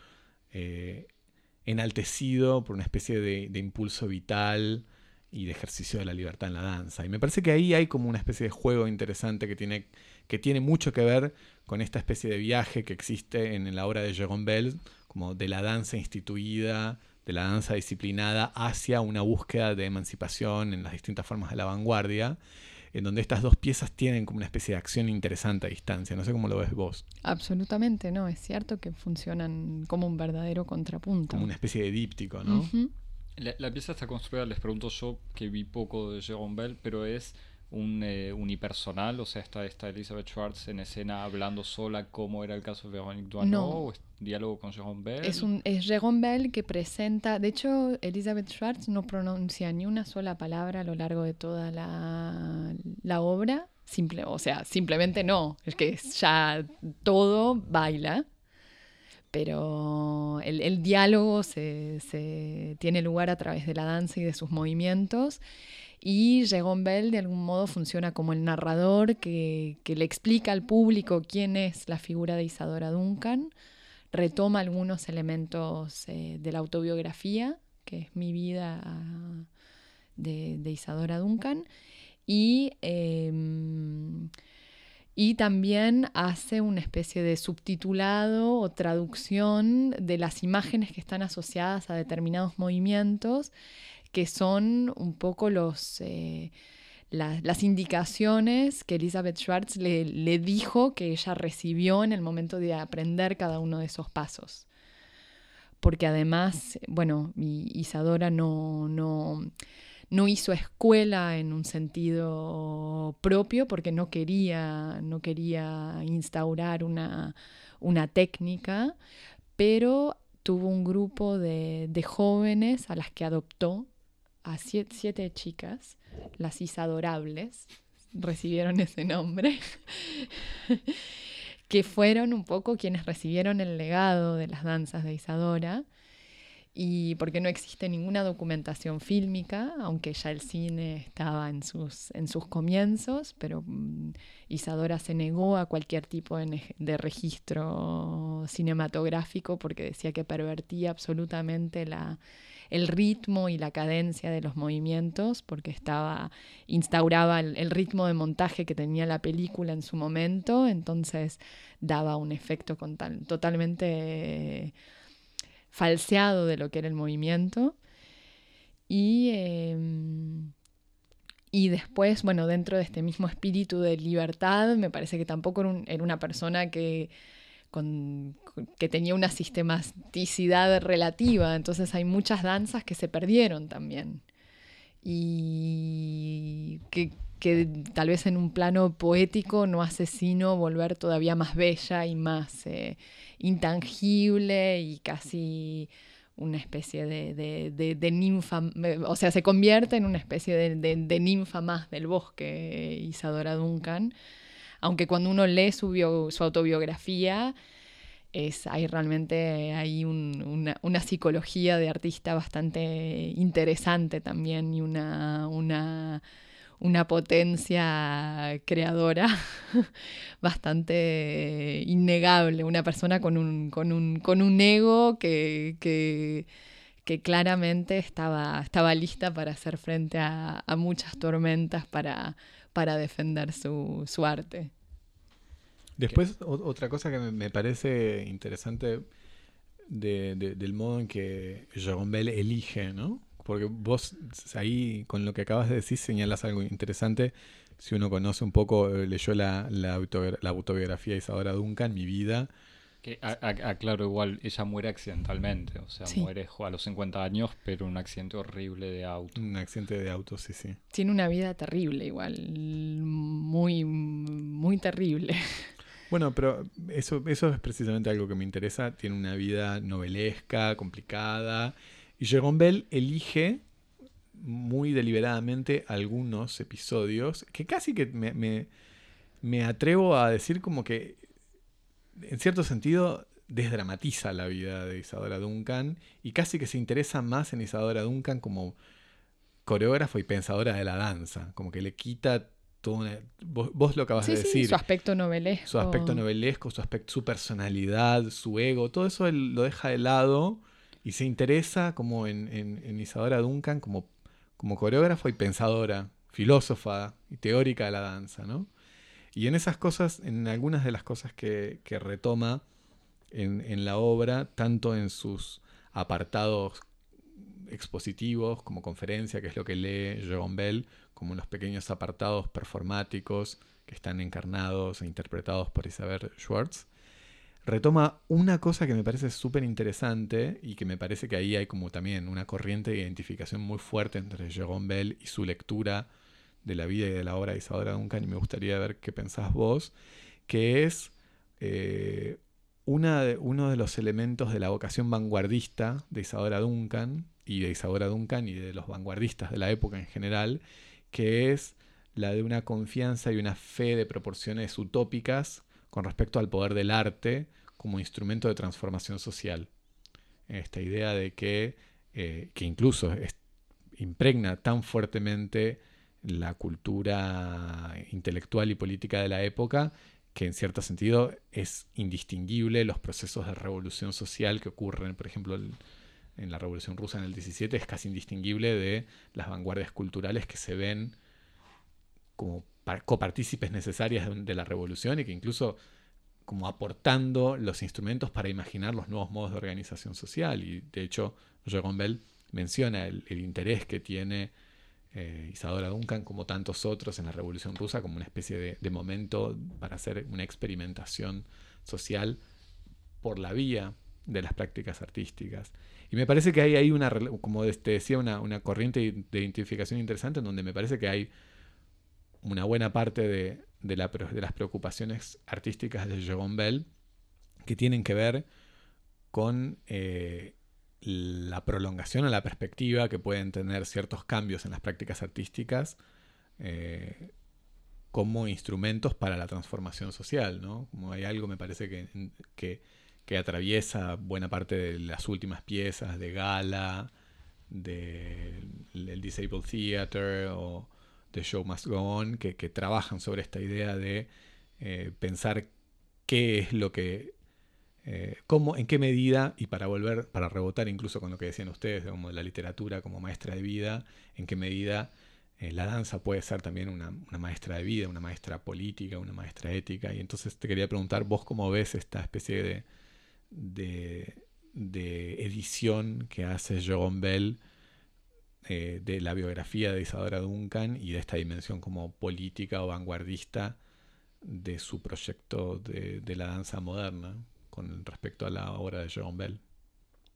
enaltecido por una especie de, impulso vital y de ejercicio de la libertad en la danza. Y me parece que ahí hay como una especie de juego interesante que tiene, que tiene mucho que ver con esta especie de viaje que existe en, la obra de Jérôme Bell, como de la danza instituida, de la danza disciplinada, hacia una búsqueda de emancipación en las distintas formas de la vanguardia en donde estas dos piezas tienen como una especie de acción interesante a distancia. No sé cómo lo ves vos. Absolutamente, no, es cierto que funcionan como un verdadero contrapunto. Como una especie de díptico, ¿no? la, pieza está construida, les pregunto yo, que vi poco de Jérôme Bell, pero es un eh, unipersonal, o sea, está, está Elizabeth Schwartz en escena hablando sola como era el caso de Véronique Duano, no. o es diálogo con Jérôme Bell. Es, un, es Jérôme Bell que presenta, de hecho, Elizabeth Schwartz no pronuncia ni una sola palabra a lo largo de toda la, la obra, simple, o sea, simplemente no, es que ya todo baila. Pero el, el diálogo se, se, tiene lugar a través de la danza y de sus movimientos y Jérôme Bell de algún modo funciona como el narrador que, le explica al público quién es la figura de Isadora Duncan, retoma algunos elementos eh, de la autobiografía, que es mi vida de, Isadora Duncan, y, em, y también hace una especie de subtitulado o traducción de las imágenes que están asociadas a determinados movimientos que son un poco los, eh, las indicaciones que Elizabeth Schwartz le, le, dijo que ella recibió en el momento de aprender cada uno de esos pasos. Porque además, bueno, Isadora no, no, no hizo escuela en un sentido propio porque no quería, no quería instaurar una, una técnica, pero tuvo un grupo de, de, jóvenes a las que adoptó, a siete, chicas, las Isadorables, recibieron ese nombre, [LAUGHS] que fueron un poco quienes recibieron el legado de las danzas de Isadora y porque no existe ninguna documentación fílmica, aunque ya el cine estaba en sus, en sus comienzos, pero mm, Isadora se negó a cualquier tipo de, registro cinematográfico porque decía que pervertía absolutamente la, el ritmo y la cadencia de los movimientos, porque estaba, instauraba el, ritmo de montaje que tenía la película en su momento, entonces daba un efecto con totalmente falseado de lo que era el movimiento. Y, em, y después, bueno, dentro de este mismo espíritu de libertad, me parece que tampoco era, una persona que, que tenía una sistematicidad relativa, entonces hay muchas danzas que se perdieron también. Y que, tal vez en un plano poético no hace sino volver todavía más bella y más eh, intangible y casi una especie de, ninfa, o sea, se convierte en una especie de, ninfa más del bosque, Isadora Duncan, aunque cuando uno lee su, autobiografía, es, hay realmente hay una, psicología de artista bastante interesante también y una, una una potencia creadora [LAUGHS] bastante innegable, una persona con un, con un, con un ego que, que, claramente estaba, estaba lista para hacer frente a, muchas tormentas para, para defender su, su arte. Después, otra cosa que me parece interesante del modo en que Jérôme Bell elige, ¿no? Porque vos ahí, con lo que acabas de decir, señalas algo interesante. Si uno conoce un poco, eh, leyó la, la, autobiografía de Isadora Duncan, Mi vida. Que aclaro, igual, ella muere accidentalmente. O sea, muere a los 50 años, pero un accidente horrible de auto. Un accidente de auto, sí, sí. Tiene una vida terrible, igual. Muy, muy terrible. Bueno, pero eso, eso es precisamente algo que me interesa. Tiene una vida novelesca, complicada y Jérôme Bell elige muy deliberadamente algunos episodios que casi que me, atrevo a decir como que, en cierto sentido, desdramatiza la vida de Isadora Duncan y casi que se interesa más en Isadora Duncan como coreógrafo y pensadora de la danza, como que le quita todo una, vos, lo acabas de decir. su aspecto novelesco. Su aspecto novelesco, su aspecto, su personalidad, su ego, todo eso él lo deja de lado y se interesa como en, Isadora Duncan como, como coreógrafa y pensadora, filósofa y teórica de la danza, ¿no? Y en esas cosas, en algunas de las cosas que, retoma en, la obra, tanto en sus apartados expositivos como conferencia, que es lo que lee Jérôme Bell, como en los pequeños apartados performáticos que están encarnados e interpretados por Isabel Schwartz, retoma una cosa que me parece súper interesante y que me parece que ahí hay como también una corriente de identificación muy fuerte entre Jérôme Bell y su lectura de la vida y de la obra de Isadora Duncan y me gustaría ver qué pensás vos, que es eh, uno de los elementos de la vocación vanguardista de Isadora Duncan y de Isadora Duncan y de los vanguardistas de la época en general, que es la de una confianza y una fe de proporciones utópicas con respecto al poder del arte como instrumento de transformación social. Esta idea de que, eh, que incluso impregna tan fuertemente la cultura intelectual y política de la época que en cierto sentido es indistinguible los procesos de revolución social que ocurren, por ejemplo, en la Revolución Rusa en el 17, es casi indistinguible de las vanguardias culturales que se ven como copartícipes necesarias de, la revolución y que incluso como aportando los instrumentos para imaginar los nuevos modos de organización social. Y de hecho, Jérôme Bell menciona el, interés que tiene eh, Isadora Duncan, como tantos otros en la Revolución Rusa, como una especie de, momento para hacer una experimentación social por la vía de las prácticas artísticas. Y me parece que hay ahí una, como te decía, una, una corriente de identificación interesante en donde me parece que hay una buena parte de, de las preocupaciones artísticas de Jérôme Bell que tienen que ver con eh, la prolongación o la perspectiva que pueden tener ciertos cambios en las prácticas artísticas eh, como instrumentos para la transformación social, ¿no? Como hay algo, me parece que, que, atraviesa buena parte de las últimas piezas de Gala, del de, Disabled Theater o The Show Must Go On, que, que trabajan sobre esta idea de eh, pensar qué es lo que eh, cómo, en qué medida, y para volver, para rebotar incluso con lo que decían ustedes, como la literatura como maestra de vida, en qué medida eh, la danza puede ser también una, maestra de vida, una maestra política, una maestra ética. Y entonces te quería preguntar, vos cómo ves esta especie de, de, edición que hace Jérôme Bell eh, de la biografía de Isadora Duncan y de esta dimensión como política o vanguardista de su proyecto de, de la danza moderna con respecto a la obra de Jerome Bell.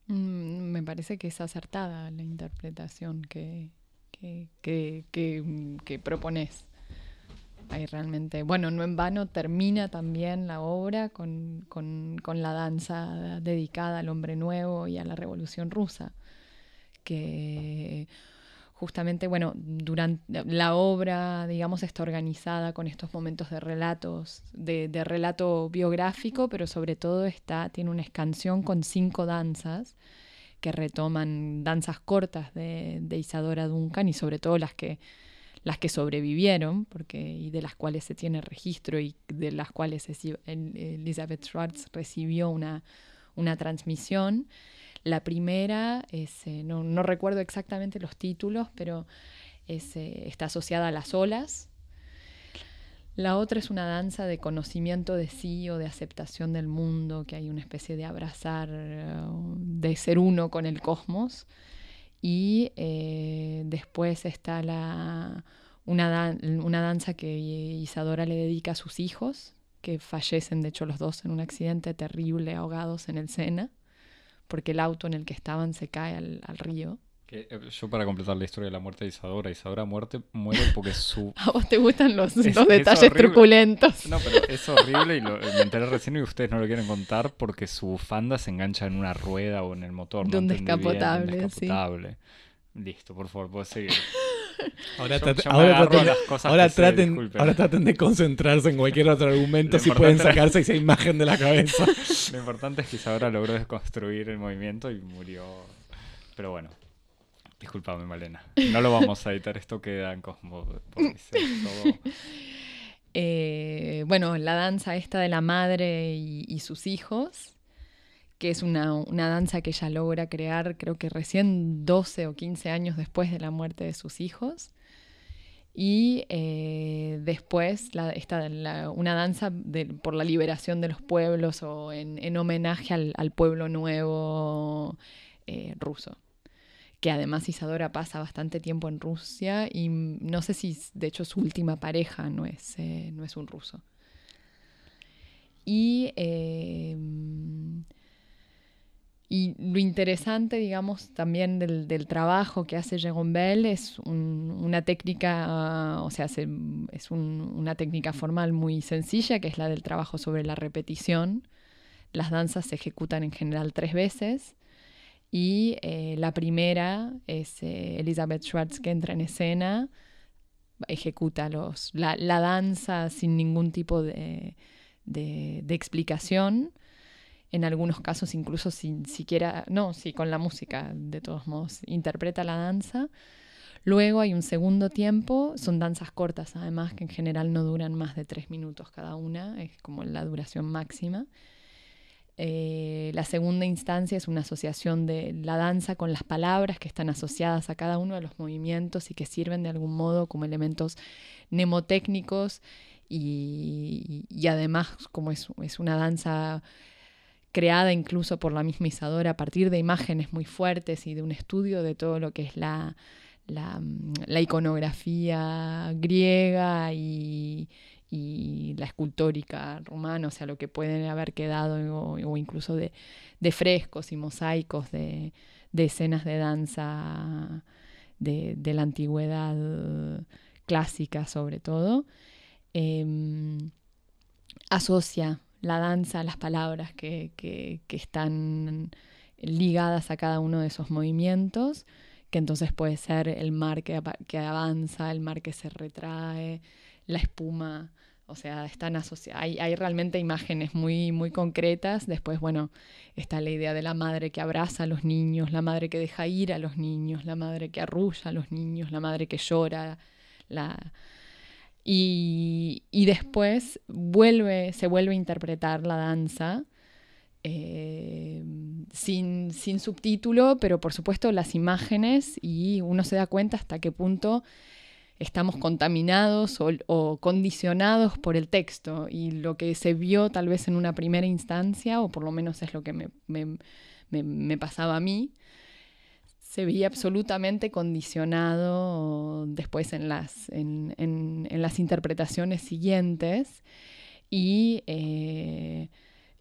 Mm, me parece que es acertada la interpretación que, que, que, propones. Ahí realmente, bueno, no en vano termina también la obra con, con, con, la danza dedicada al hombre nuevo y a la revolución rusa, que justamente, bueno, durante la obra, digamos, está organizada con estos momentos de relatos, de, relato biográfico, pero sobre todo está, tiene una escansión con cinco danzas que retoman danzas cortas de, Isadora Duncan y sobre todo las que las que sobrevivieron, porque, y de las cuales se tiene registro y de las cuales Elizabeth Schwartz recibió una, una transmisión. La primera es, eh, no, recuerdo exactamente los títulos, pero eh, está asociada a las olas. La otra es una danza de conocimiento de sí o de aceptación del mundo, que hay una especie de abrazar, eh, de ser uno con el cosmos. Y después está la, una, una danza que Isadora le dedica a sus hijos, que fallecen, de hecho, los dos en un accidente terrible, ahogados en el Sena porque el auto en el que estaban se cae al, río. Eh, yo para completar la historia de la muerte de Isadora, Isadora muerte, muere porque su... [LAUGHS] ¿A vos te gustan los, detalles truculentos? No, pero es horrible y lo, me enteré recién y ustedes no lo quieren contar porque su bufanda se engancha en una rueda o en el motor. De un descapotable, sí. Listo, por favor, puedo seguir. [LAUGHS] Ahora, ahora, traten, ahora, traten, de concentrarse en cualquier otro argumento si pueden sacarse esa imagen de la cabeza. [LAUGHS] Lo importante es que Isadora logró desconstruir el movimiento y murió. Pero bueno, disculpame, Malena. No lo vamos a editar, esto queda en Cosmo. [LAUGHS] Eh, bueno, la danza esta de la madre y sus hijos que es una, danza que ella logra crear creo que recién 12 o 15 años después de la muerte de sus hijos. Y eh, después la, una danza por la liberación de los pueblos o en, homenaje al, pueblo nuevo eh, ruso. Que además Isadora pasa bastante tiempo en Rusia y no sé si de hecho su última pareja no es, eh, no es un ruso. Y y lo interesante, digamos, también del, del trabajo que hace Jérôme Bell es una técnica, o sea, es una técnica formal muy sencilla, que es la del trabajo sobre la repetición. Las danzas se ejecutan en general tres veces. Y eh, la primera es eh, Elizabeth Schwartz que entra en escena, ejecuta los, la, la danza sin ningún tipo de, de, de explicación en algunos casos incluso sin siquiera, no, sí, con la música, de todos modos, interpreta la danza. Luego hay un segundo tiempo, son danzas cortas además, que en general no duran más de tres minutos cada una, es como la duración máxima. Eh, la segunda instancia es una asociación de la danza con las palabras que están asociadas a cada uno de los movimientos y que sirven de algún modo como elementos mnemotécnicos y, y además como es, es una danza creada incluso por la misma Isadora a partir de imágenes muy fuertes y de un estudio de todo lo que es la, la iconografía griega y, la escultórica romana, o sea, lo que pueden haber quedado o, incluso de, frescos y mosaicos de, escenas de danza de, de, la antigüedad clásica sobre todo, em, asocia la danza las palabras que, que, que están ligadas a cada uno de esos movimientos, que entonces puede ser el mar que, que avanza, el mar que se retrae, la espuma o sea, están asociadas. Hay, hay, realmente imágenes muy, muy concretas. Después, bueno, está la idea de la madre que abraza a los niños, la madre que deja ir a los niños, la madre que arrulla a los niños, la madre que llora. La... Y, y después vuelve, se vuelve a interpretar la danza. Eh, sin, sin subtítulo, pero por supuesto las imágenes y uno se da cuenta hasta qué punto estamos contaminados o, condicionados por el texto y lo que se vio tal vez en una primera instancia, o por lo menos es lo que me, pasaba a mí, se veía absolutamente condicionado después en las, en, las interpretaciones siguientes y eh,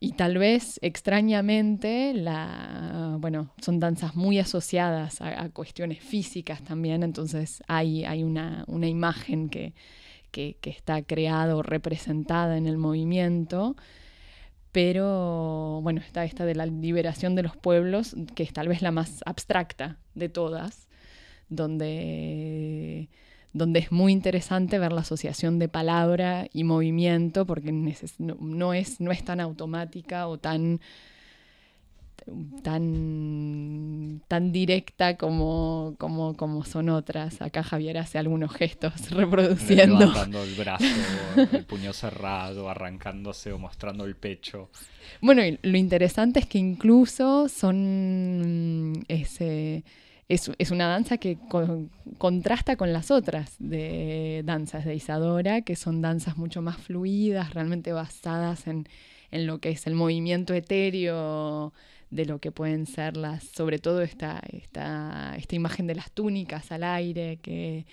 y tal vez extrañamente, la, bueno, son danzas muy asociadas a, cuestiones físicas también, entonces hay, hay una, una imagen que, que, que, está creada o representada en el movimiento, pero bueno, está esta de la liberación de los pueblos, que es tal vez la más abstracta de todas, donde donde es muy interesante ver la asociación de palabra y movimiento, porque no, es, no es tan automática o tan, tan, tan directa como, como, como son otras. Acá Javier hace algunos gestos [LAUGHS] reproduciendo. Levantando el brazo, el puño cerrado, arrancándose o mostrando el pecho. Bueno, y lo interesante es que incluso son ese es, una danza que contrasta con las otras de danzas de Isadora, que son danzas mucho más fluidas, realmente basadas en, lo que es el movimiento etéreo de lo que pueden ser las, sobre todo esta, esta, esta imagen de las túnicas al aire que,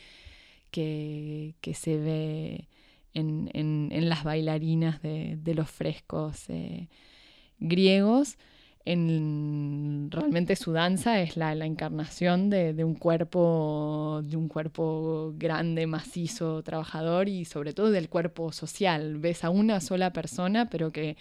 que, se ve en, las bailarinas de, los frescos eh, griegos. En realmente su danza es la, encarnación de, un cuerpo de un cuerpo grande macizo trabajador y sobre todo del cuerpo social. Ves a una sola persona pero que,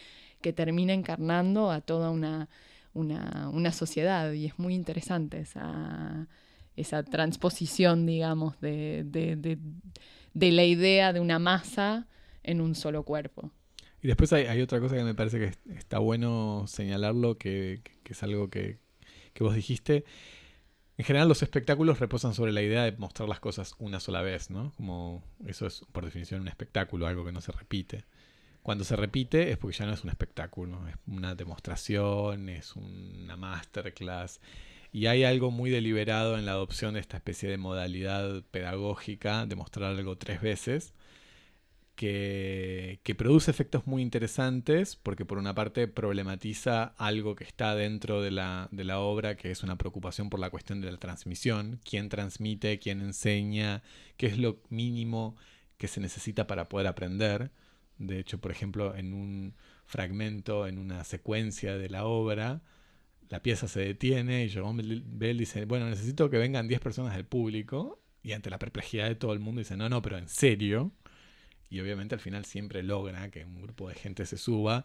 termina encarnando a toda una, una, sociedad y es muy interesante esa, esa transposición digamos de, de la idea de una masa en un solo cuerpo y después hay, otra cosa que me parece que está bueno señalarlo, que, es algo que, vos dijiste. En general los espectáculos reposan sobre la idea de mostrar las cosas una sola vez, ¿no? Como eso es por definición un espectáculo, algo que no se repite. Cuando se repite es porque ya no es un espectáculo, es una demostración, es una masterclass. Y hay algo muy deliberado en la adopción de esta especie de modalidad pedagógica de mostrar algo tres veces que, produce efectos muy interesantes porque por una parte problematiza algo que está dentro de la, de la, obra, que es una preocupación por la cuestión de la transmisión, quién transmite, quién enseña, qué es lo mínimo que se necesita para poder aprender. De hecho, por ejemplo, en un fragmento, en una secuencia de la obra, la pieza se detiene y Jerome Bell dice, bueno, necesito que vengan 10 personas del público. Y ante la perplejidad de todo el mundo dice, no, no, pero en serio y obviamente al final siempre logra que un grupo de gente se suba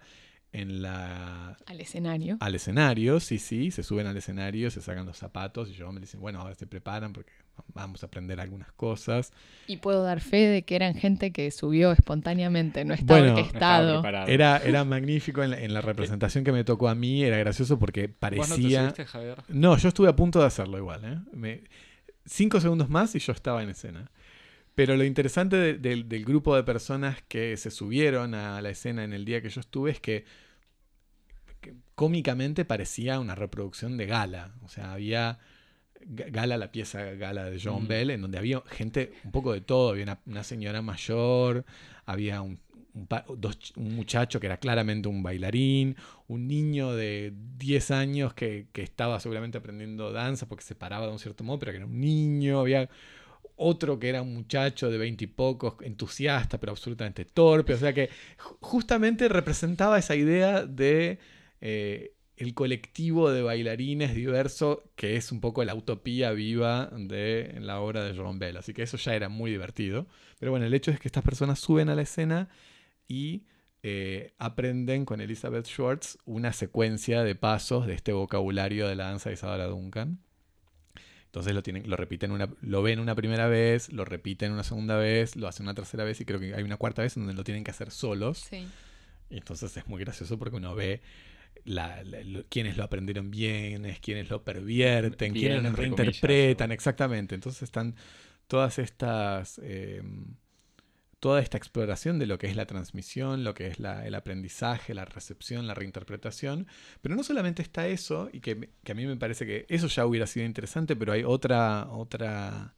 en la... Al escenario. Al escenario, sí, sí, se suben al escenario, se sacan los zapatos y yo me dicen, bueno, ahora se preparan porque vamos a aprender algunas cosas. Y puedo dar fe de que eran gente que subió espontáneamente, no estaba orquestado. era, era magnífico en la, representación que me tocó a mí, era gracioso porque parecía... no, te Javier? no, yo estuve a punto de hacerlo igual, ¿eh? Cinco segundos más y yo estaba en escena. Pero lo interesante del grupo de personas que se subieron a la escena en el día que yo estuve es que, cómicamente parecía una reproducción de Gala. O sea, había Gala, la pieza Gala de John mm. Bell, en donde había gente un poco de todo. Había una, señora mayor, había un, un, muchacho que era claramente un bailarín, un niño de 10 años que, que, estaba seguramente aprendiendo danza porque se paraba de un cierto modo, pero que era un niño, había otro que era un muchacho de 20 y pocos, entusiasta, pero absolutamente torpe, o sea que justamente representaba esa idea de... Eh, el colectivo de bailarines diverso, que es un poco la utopía viva de la obra de Jerome Bell. Así que eso ya era muy divertido. Pero bueno, el hecho es que estas personas suben a la escena y eh, aprenden con Elizabeth Schwartz una secuencia de pasos de este vocabulario de la danza de Isadora Duncan. Entonces lo, tienen, lo repiten una, lo ven una primera vez, lo repiten una segunda vez, lo hacen una tercera vez y creo que hay una cuarta vez en donde lo tienen que hacer solos. Sí. Y entonces es muy gracioso porque uno ve la, quienes lo aprendieron bien, quienes lo pervierten, quienes lo reinterpretan, exactamente. Entonces están todas estas, em, toda esta exploración de lo que es la transmisión, lo que es el aprendizaje, la recepción, la reinterpretación. Pero no solamente está eso, y que, a mí me parece que eso ya hubiera sido interesante, pero hay otra, otra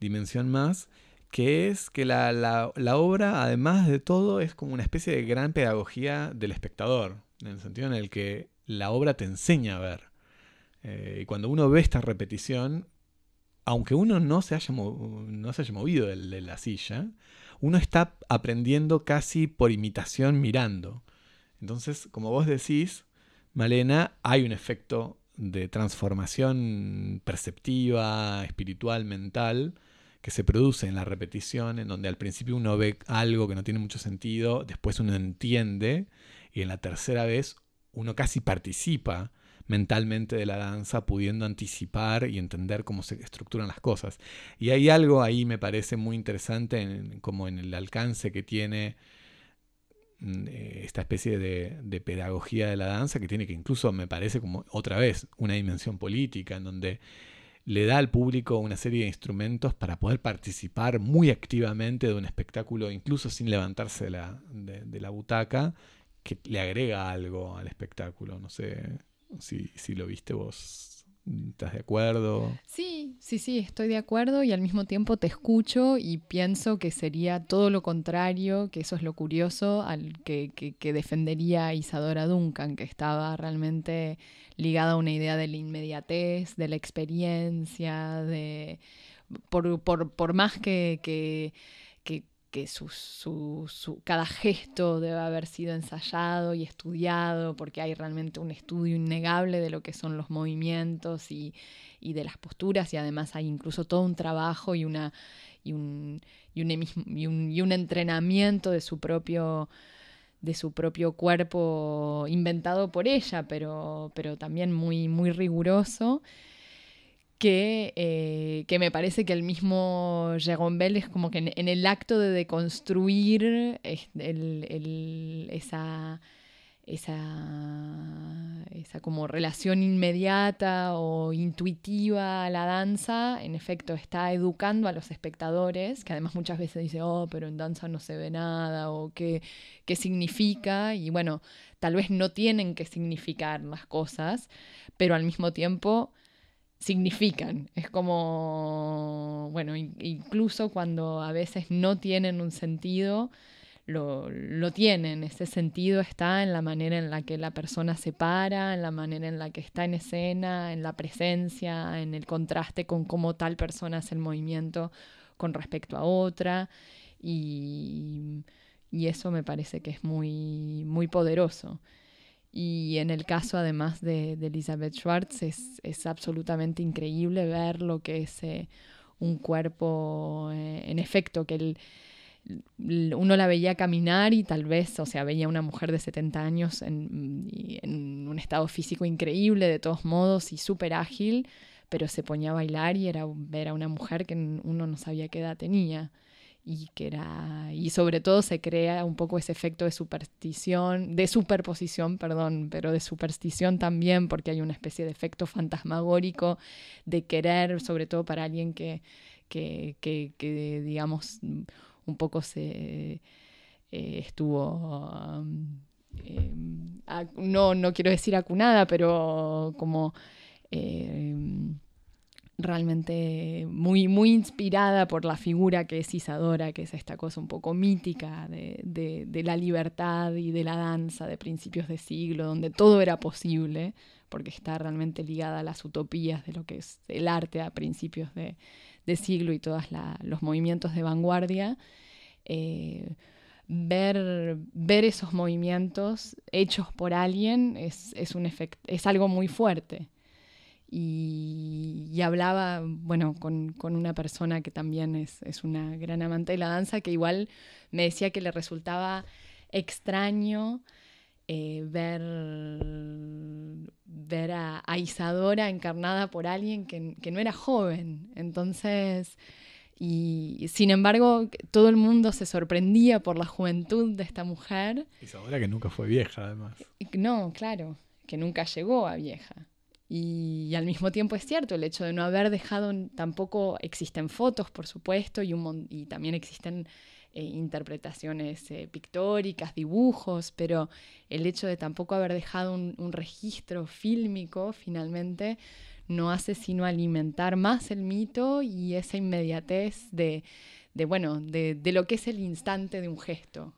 dimensión más, que es que la, la obra, además de todo, es como una especie de gran pedagogía del espectador en el sentido en el que la obra te enseña a ver. Eh, y cuando uno ve esta repetición, aunque uno no se haya, no se haya movido de, la silla, uno está aprendiendo casi por imitación mirando. Entonces, como vos decís, Malena, hay un efecto de transformación perceptiva, espiritual, mental, que se produce en la repetición, en donde al principio uno ve algo que no tiene mucho sentido, después uno entiende y en la tercera vez uno casi participa mentalmente de la danza, pudiendo anticipar y entender cómo se estructuran las cosas. Y hay algo ahí, me parece muy interesante, como en el alcance que tiene mm, eh, esta especie de, pedagogía de la danza, que tiene que incluso, me parece como otra vez, una dimensión política, en donde le da al público una serie de instrumentos para poder participar muy activamente de un espectáculo, incluso sin levantarse de la, de la butaca, que le agrega algo al espectáculo. No sé si, si lo viste vos. ¿Estás de acuerdo? Sí, sí, sí, estoy de acuerdo y al mismo tiempo te escucho y pienso que sería todo lo contrario, que eso es lo curioso, al que, que, defendería Isadora Duncan, que estaba realmente ligada a una idea de la inmediatez, de la experiencia, de por, por, por más que, que que su, su, cada gesto debe haber sido ensayado y estudiado, porque hay realmente un estudio innegable de lo que son los movimientos y, de las posturas, y además hay incluso todo un trabajo y, una, y, un, y, un, y un, entrenamiento de su propio de su propio cuerpo inventado por ella, pero, pero también muy, muy riguroso que, eh, que, me parece que el mismo Jérôme Bell es como que en, el acto de deconstruir esa, esa, esa como relación inmediata o intuitiva a la danza, en efecto está educando a los espectadores, que además muchas veces dice, oh, pero en danza no se ve nada, o qué, qué significa, y bueno, tal vez no tienen que significar las cosas, pero al mismo tiempo significan. Es como, bueno, incluso cuando a veces no tienen un sentido, lo, lo, tienen. Ese sentido está en la manera en la que la persona se para, en la manera en la que está en escena, en la presencia, en el contraste con cómo tal persona hace el movimiento con respecto a otra. Y, y eso me parece que es muy, muy poderoso. Y en el caso además de, Elizabeth Schwartz es, absolutamente increíble ver lo que es eh, un cuerpo, eh, en efecto, que uno la veía caminar y tal vez, o sea, veía una mujer de 70 años en, en un estado físico increíble de todos modos y súper ágil, pero se ponía a bailar y era ver a una mujer que uno no sabía qué edad tenía y que era y sobre todo se crea un poco ese efecto de superstición, de superposición, perdón, pero de superstición también porque hay una especie de efecto fantasmagórico de querer, sobre todo para alguien que, que, que, digamos un poco se eh, estuvo um, em, no no quiero decir acunada, pero como em, realmente muy, muy inspirada por la figura que es Isadora, que es esta cosa un poco mítica de, de, la libertad y de la danza de principios de siglo, donde todo era posible, porque está realmente ligada a las utopías de lo que es el arte a principios de, siglo y todos los movimientos de vanguardia. Eh, ver, ver esos movimientos hechos por alguien es, es, un es algo muy fuerte y, hablaba, bueno, con, una persona que también es, una gran amante de la danza, que igual me decía que le resultaba extraño eh, ver, ver a, Isadora encarnada por alguien que, no era joven. Entonces, y sin embargo, todo el mundo se sorprendía por la juventud de esta mujer. Isadora que nunca fue vieja, además. No, claro, que nunca llegó a vieja. Y, al mismo tiempo es cierto el hecho de no haber dejado, tampoco existen fotos, por supuesto, y, un, y también existen eh, interpretaciones eh, pictóricas, dibujos, pero el hecho de tampoco haber dejado un, registro fílmico finalmente no hace sino alimentar más el mito y esa inmediatez de, de bueno, de, de lo que es el instante de un gesto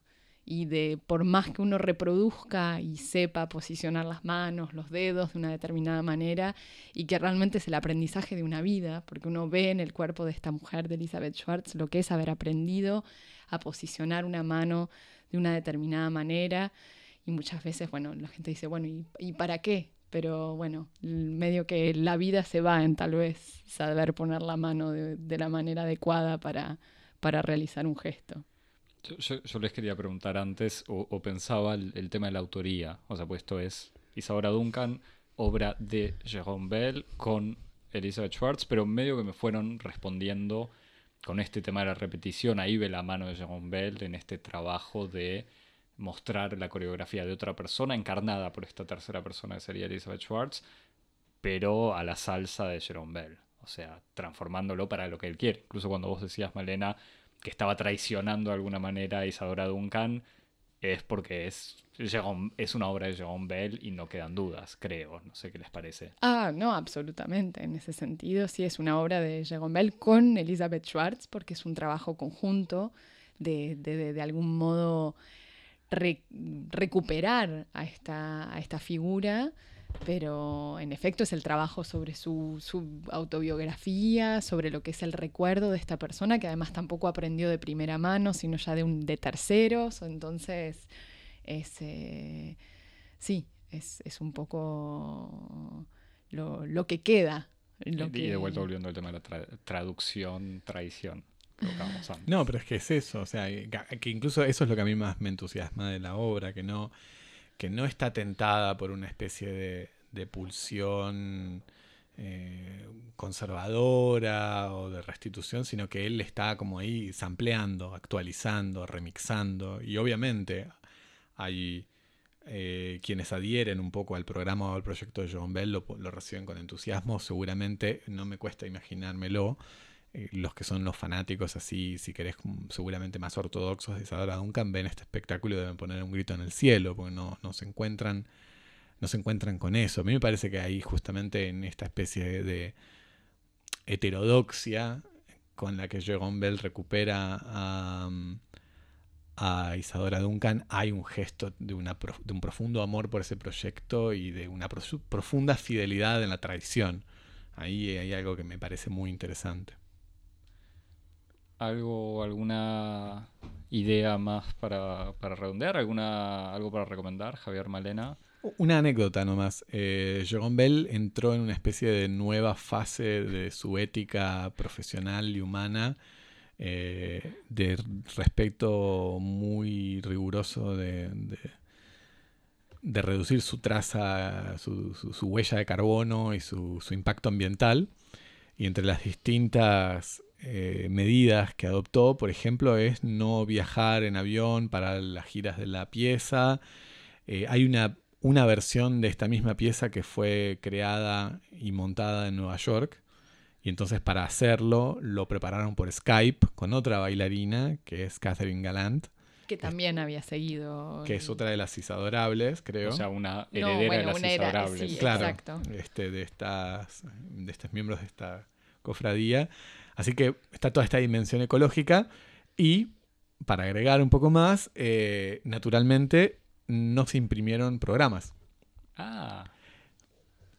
y de por más que uno reproduzca y sepa posicionar las manos, los dedos de una determinada manera y que realmente es el aprendizaje de una vida, porque uno ve en el cuerpo de esta mujer de Elizabeth Schwartz lo que es haber aprendido a posicionar una mano de una determinada manera y muchas veces, bueno, la gente dice, bueno, ¿y, para qué? Pero bueno, medio que la vida se va en tal vez saber poner la mano de, la manera adecuada para, para realizar un gesto. Yo, les quería preguntar antes, o, pensaba el, tema de la autoría. O sea, pues esto es Isadora Duncan, obra de Jerome Bell con Elizabeth Schwartz, pero medio que me fueron respondiendo con este tema de la repetición. Ahí ve la mano de Jerome Bell en este trabajo de mostrar la coreografía de otra persona encarnada por esta tercera persona que sería Elizabeth Schwartz, pero a la salsa de Jerome Bell. O sea, transformándolo para lo que él quiere. Incluso cuando vos decías, Malena, que estaba traicionando de alguna manera a Isadora Duncan, es porque es, es una obra de Jerome Bell y no quedan dudas, creo. No sé qué les parece. Ah, no, absolutamente. En ese sentido, sí es una obra de Jerome Bell con Elizabeth Schwartz, porque es un trabajo conjunto de, de, de, algún modo recuperar a esta, a esta figura pero en efecto es el trabajo sobre su, autobiografía, sobre lo que es el recuerdo de esta persona, que además tampoco aprendió de primera mano, sino ya de, un, de terceros, entonces es, eh, sí, es, un poco lo, que queda. y de vuelta volviendo al tema de la traducción, traición. [LAUGHS] No, pero es que es eso, o sea, que incluso eso es lo que a mí más me entusiasma de la obra, que no que no está tentada por una especie de, pulsión eh, conservadora o de restitución, sino que él está como ahí sampleando, actualizando, remixando. Y obviamente hay eh, quienes adhieren un poco al programa o al proyecto de John Bell, lo reciben con entusiasmo. Seguramente no me cuesta imaginármelo eh, los que son los fanáticos así, si querés, seguramente más ortodoxos de Isadora Duncan, ven este espectáculo y deben poner un grito en el cielo, porque no, no, se encuentran no se encuentran con eso. A mí me parece que ahí justamente en esta especie de heterodoxia con la que Jerome Bell recupera a, a Isadora Duncan, hay un gesto de, una, de un profundo amor por ese proyecto y de una profunda fidelidad en la tradición. Ahí hay algo que me parece muy interesante algo, alguna idea más para, para redondear, alguna, algo para recomendar, Javier Malena. Una anécdota nomás. Eh, Bell entró en una especie de nueva fase de su ética profesional y humana, eh, de respecto muy riguroso de, de, reducir su traza, su, su, huella de carbono y su, su impacto ambiental. Y entre las distintas eh, medidas que adoptó, por ejemplo, es no viajar en avión para las giras de la pieza. Eh, hay una, una versión de esta misma pieza que fue creada y montada en Nueva York. Y entonces para hacerlo lo prepararon por Skype con otra bailarina que es Catherine Galant. Que también había seguido. Que es otra de las Isadorables, creo. O sea, una heredera de las Isadorables. claro, Este, de, estas, de estos miembros de esta cofradía. Así que está toda esta dimensión ecológica y, para agregar un poco más, eh, naturalmente no se imprimieron programas. Ah,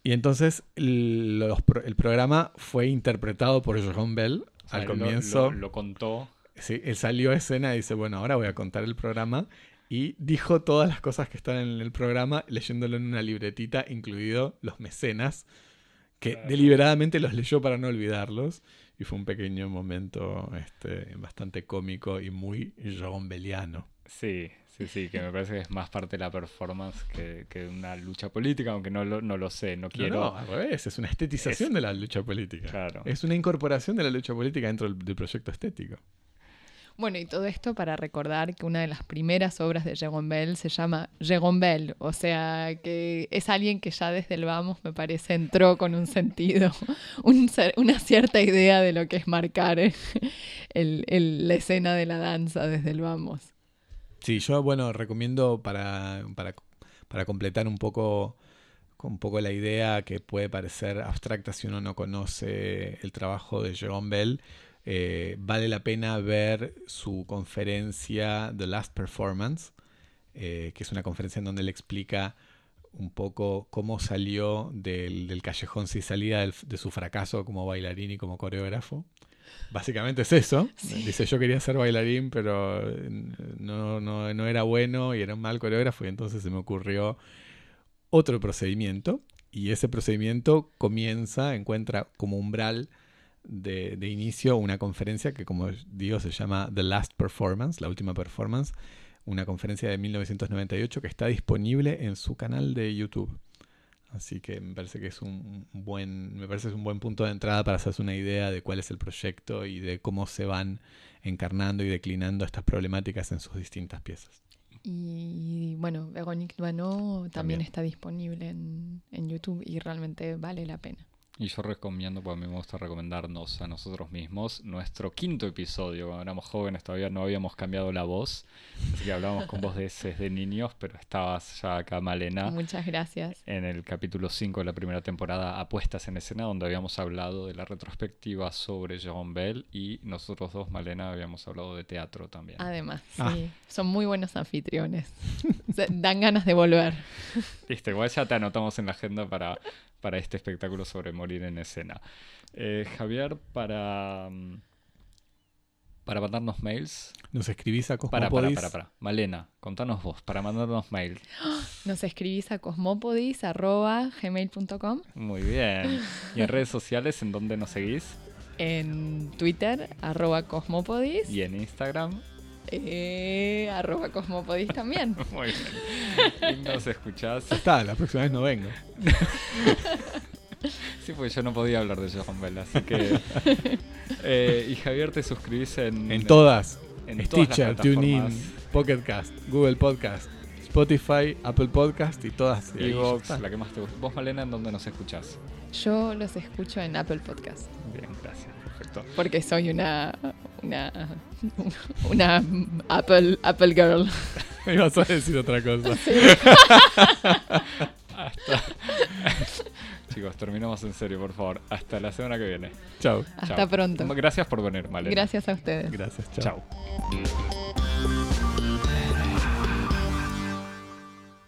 Y entonces el, los pro- el programa fue interpretado por John Bell o sea, al lo- comienzo. Lo, lo contó. Sí, él salió a escena y dice, bueno, ahora voy a contar el programa. Y dijo todas las cosas que están en el programa, leyéndolo en una libretita, incluido los mecenas, que Claro. deliberadamente los leyó para no olvidarlos. Y fue un pequeño momento este, bastante cómico y muy Belliano. Sí, sí, sí, que me parece que es más parte de la performance que, que una lucha política, aunque no lo, no lo sé, no quiero... No, no, al revés, es una estetización Es- de la lucha política. Claro. Es una incorporación de la lucha política dentro del, del proyecto estético. Bueno, y todo esto para recordar que una de las primeras obras de Jérôme Bell se llama Jérôme Bell, o sea, que es alguien que ya desde el vamos, me parece, entró con un sentido, [LAUGHS] un una cierta idea de lo que es marcar la escena de la danza desde el vamos. Sí, yo, bueno, recomiendo para, para, completar un poco, un poco la idea que puede parecer abstracta si uno no conoce el trabajo de Jerome Bell, eh, vale la pena ver su conferencia The Last Performance, eh, que es una conferencia en donde él explica un poco cómo salió del, del callejón sin salida del- de su fracaso como bailarín y como coreógrafo. Básicamente es eso. Sí. Dice, yo quería ser bailarín, pero no, no, no era bueno y era un mal coreógrafo y entonces se me ocurrió otro procedimiento y ese procedimiento comienza, encuentra como umbral de, de inicio una conferencia que como digo se llama The Last Performance, la última performance, una conferencia de 1998 que está disponible en su canal de YouTube. Así que me parece que es un buen, me parece es un buen punto de entrada para hacerse una idea de cuál es el proyecto y de cómo se van encarnando y declinando estas problemáticas en sus distintas piezas. Y bueno, Véronique Duano también, También. está disponible en, en YouTube y realmente vale la pena. Y yo recomiendo, porque a mí me gusta recomendarnos a nosotros mismos, nuestro quinto episodio. Cuando éramos jóvenes todavía no habíamos cambiado la voz, así que hablábamos con voz de ese de niños, pero estabas ya acá, Malena, Muchas gracias. en el capítulo 5 de la primera temporada, Apuestas en Escena, donde habíamos hablado de la retrospectiva sobre Jerome Bell y nosotros dos, Malena, habíamos hablado de teatro también. Además, Ah. sí, son muy buenos anfitriones. [LAUGHS] Dan ganas de volver. Listo, igual ya te anotamos en la agenda para, para este espectáculo sobre morir en escena. Eh, Javier, para, mm, para mandarnos mails. Nos escribís a Para, para, Cosmopodis. para, para. Malena, contanos vos, para mandarnos mails. [GASPS] Nos escribís a cosmopodis.gmail.com Muy bien. ¿Y en redes sociales en dónde nos seguís? en Twitter, arroba cosmopodis, Y en Instagram. Eh, arroba cosmopodis también. [LAUGHS] Muy bien. Y nos escuchás. Ya está, la próxima vez no vengo. [LAUGHS] Sí, porque yo no podía hablar de Johan Bell, así que. [LAUGHS] Eh, y Javier, te suscribís en. En todas. en Stitcher. TuneIn, Pocket Cast, Google Podcast, Spotify, Apple Podcast y todas. Y la que más te gusta. Vos, Malena, ¿en dónde nos escuchás? Yo los escucho en Apple Podcast Bien, gracias. Perfecto. porque soy una una una Apple Apple girl. Me [LAUGHS] ibas a decir otra cosa. [LAUGHS] Hasta. [LAUGHS] Chicos, terminamos en serio, por favor. Hasta la semana que viene. Chao. Hasta pronto. Gracias por venir, Malena. Gracias a ustedes. Gracias, chao. Chao.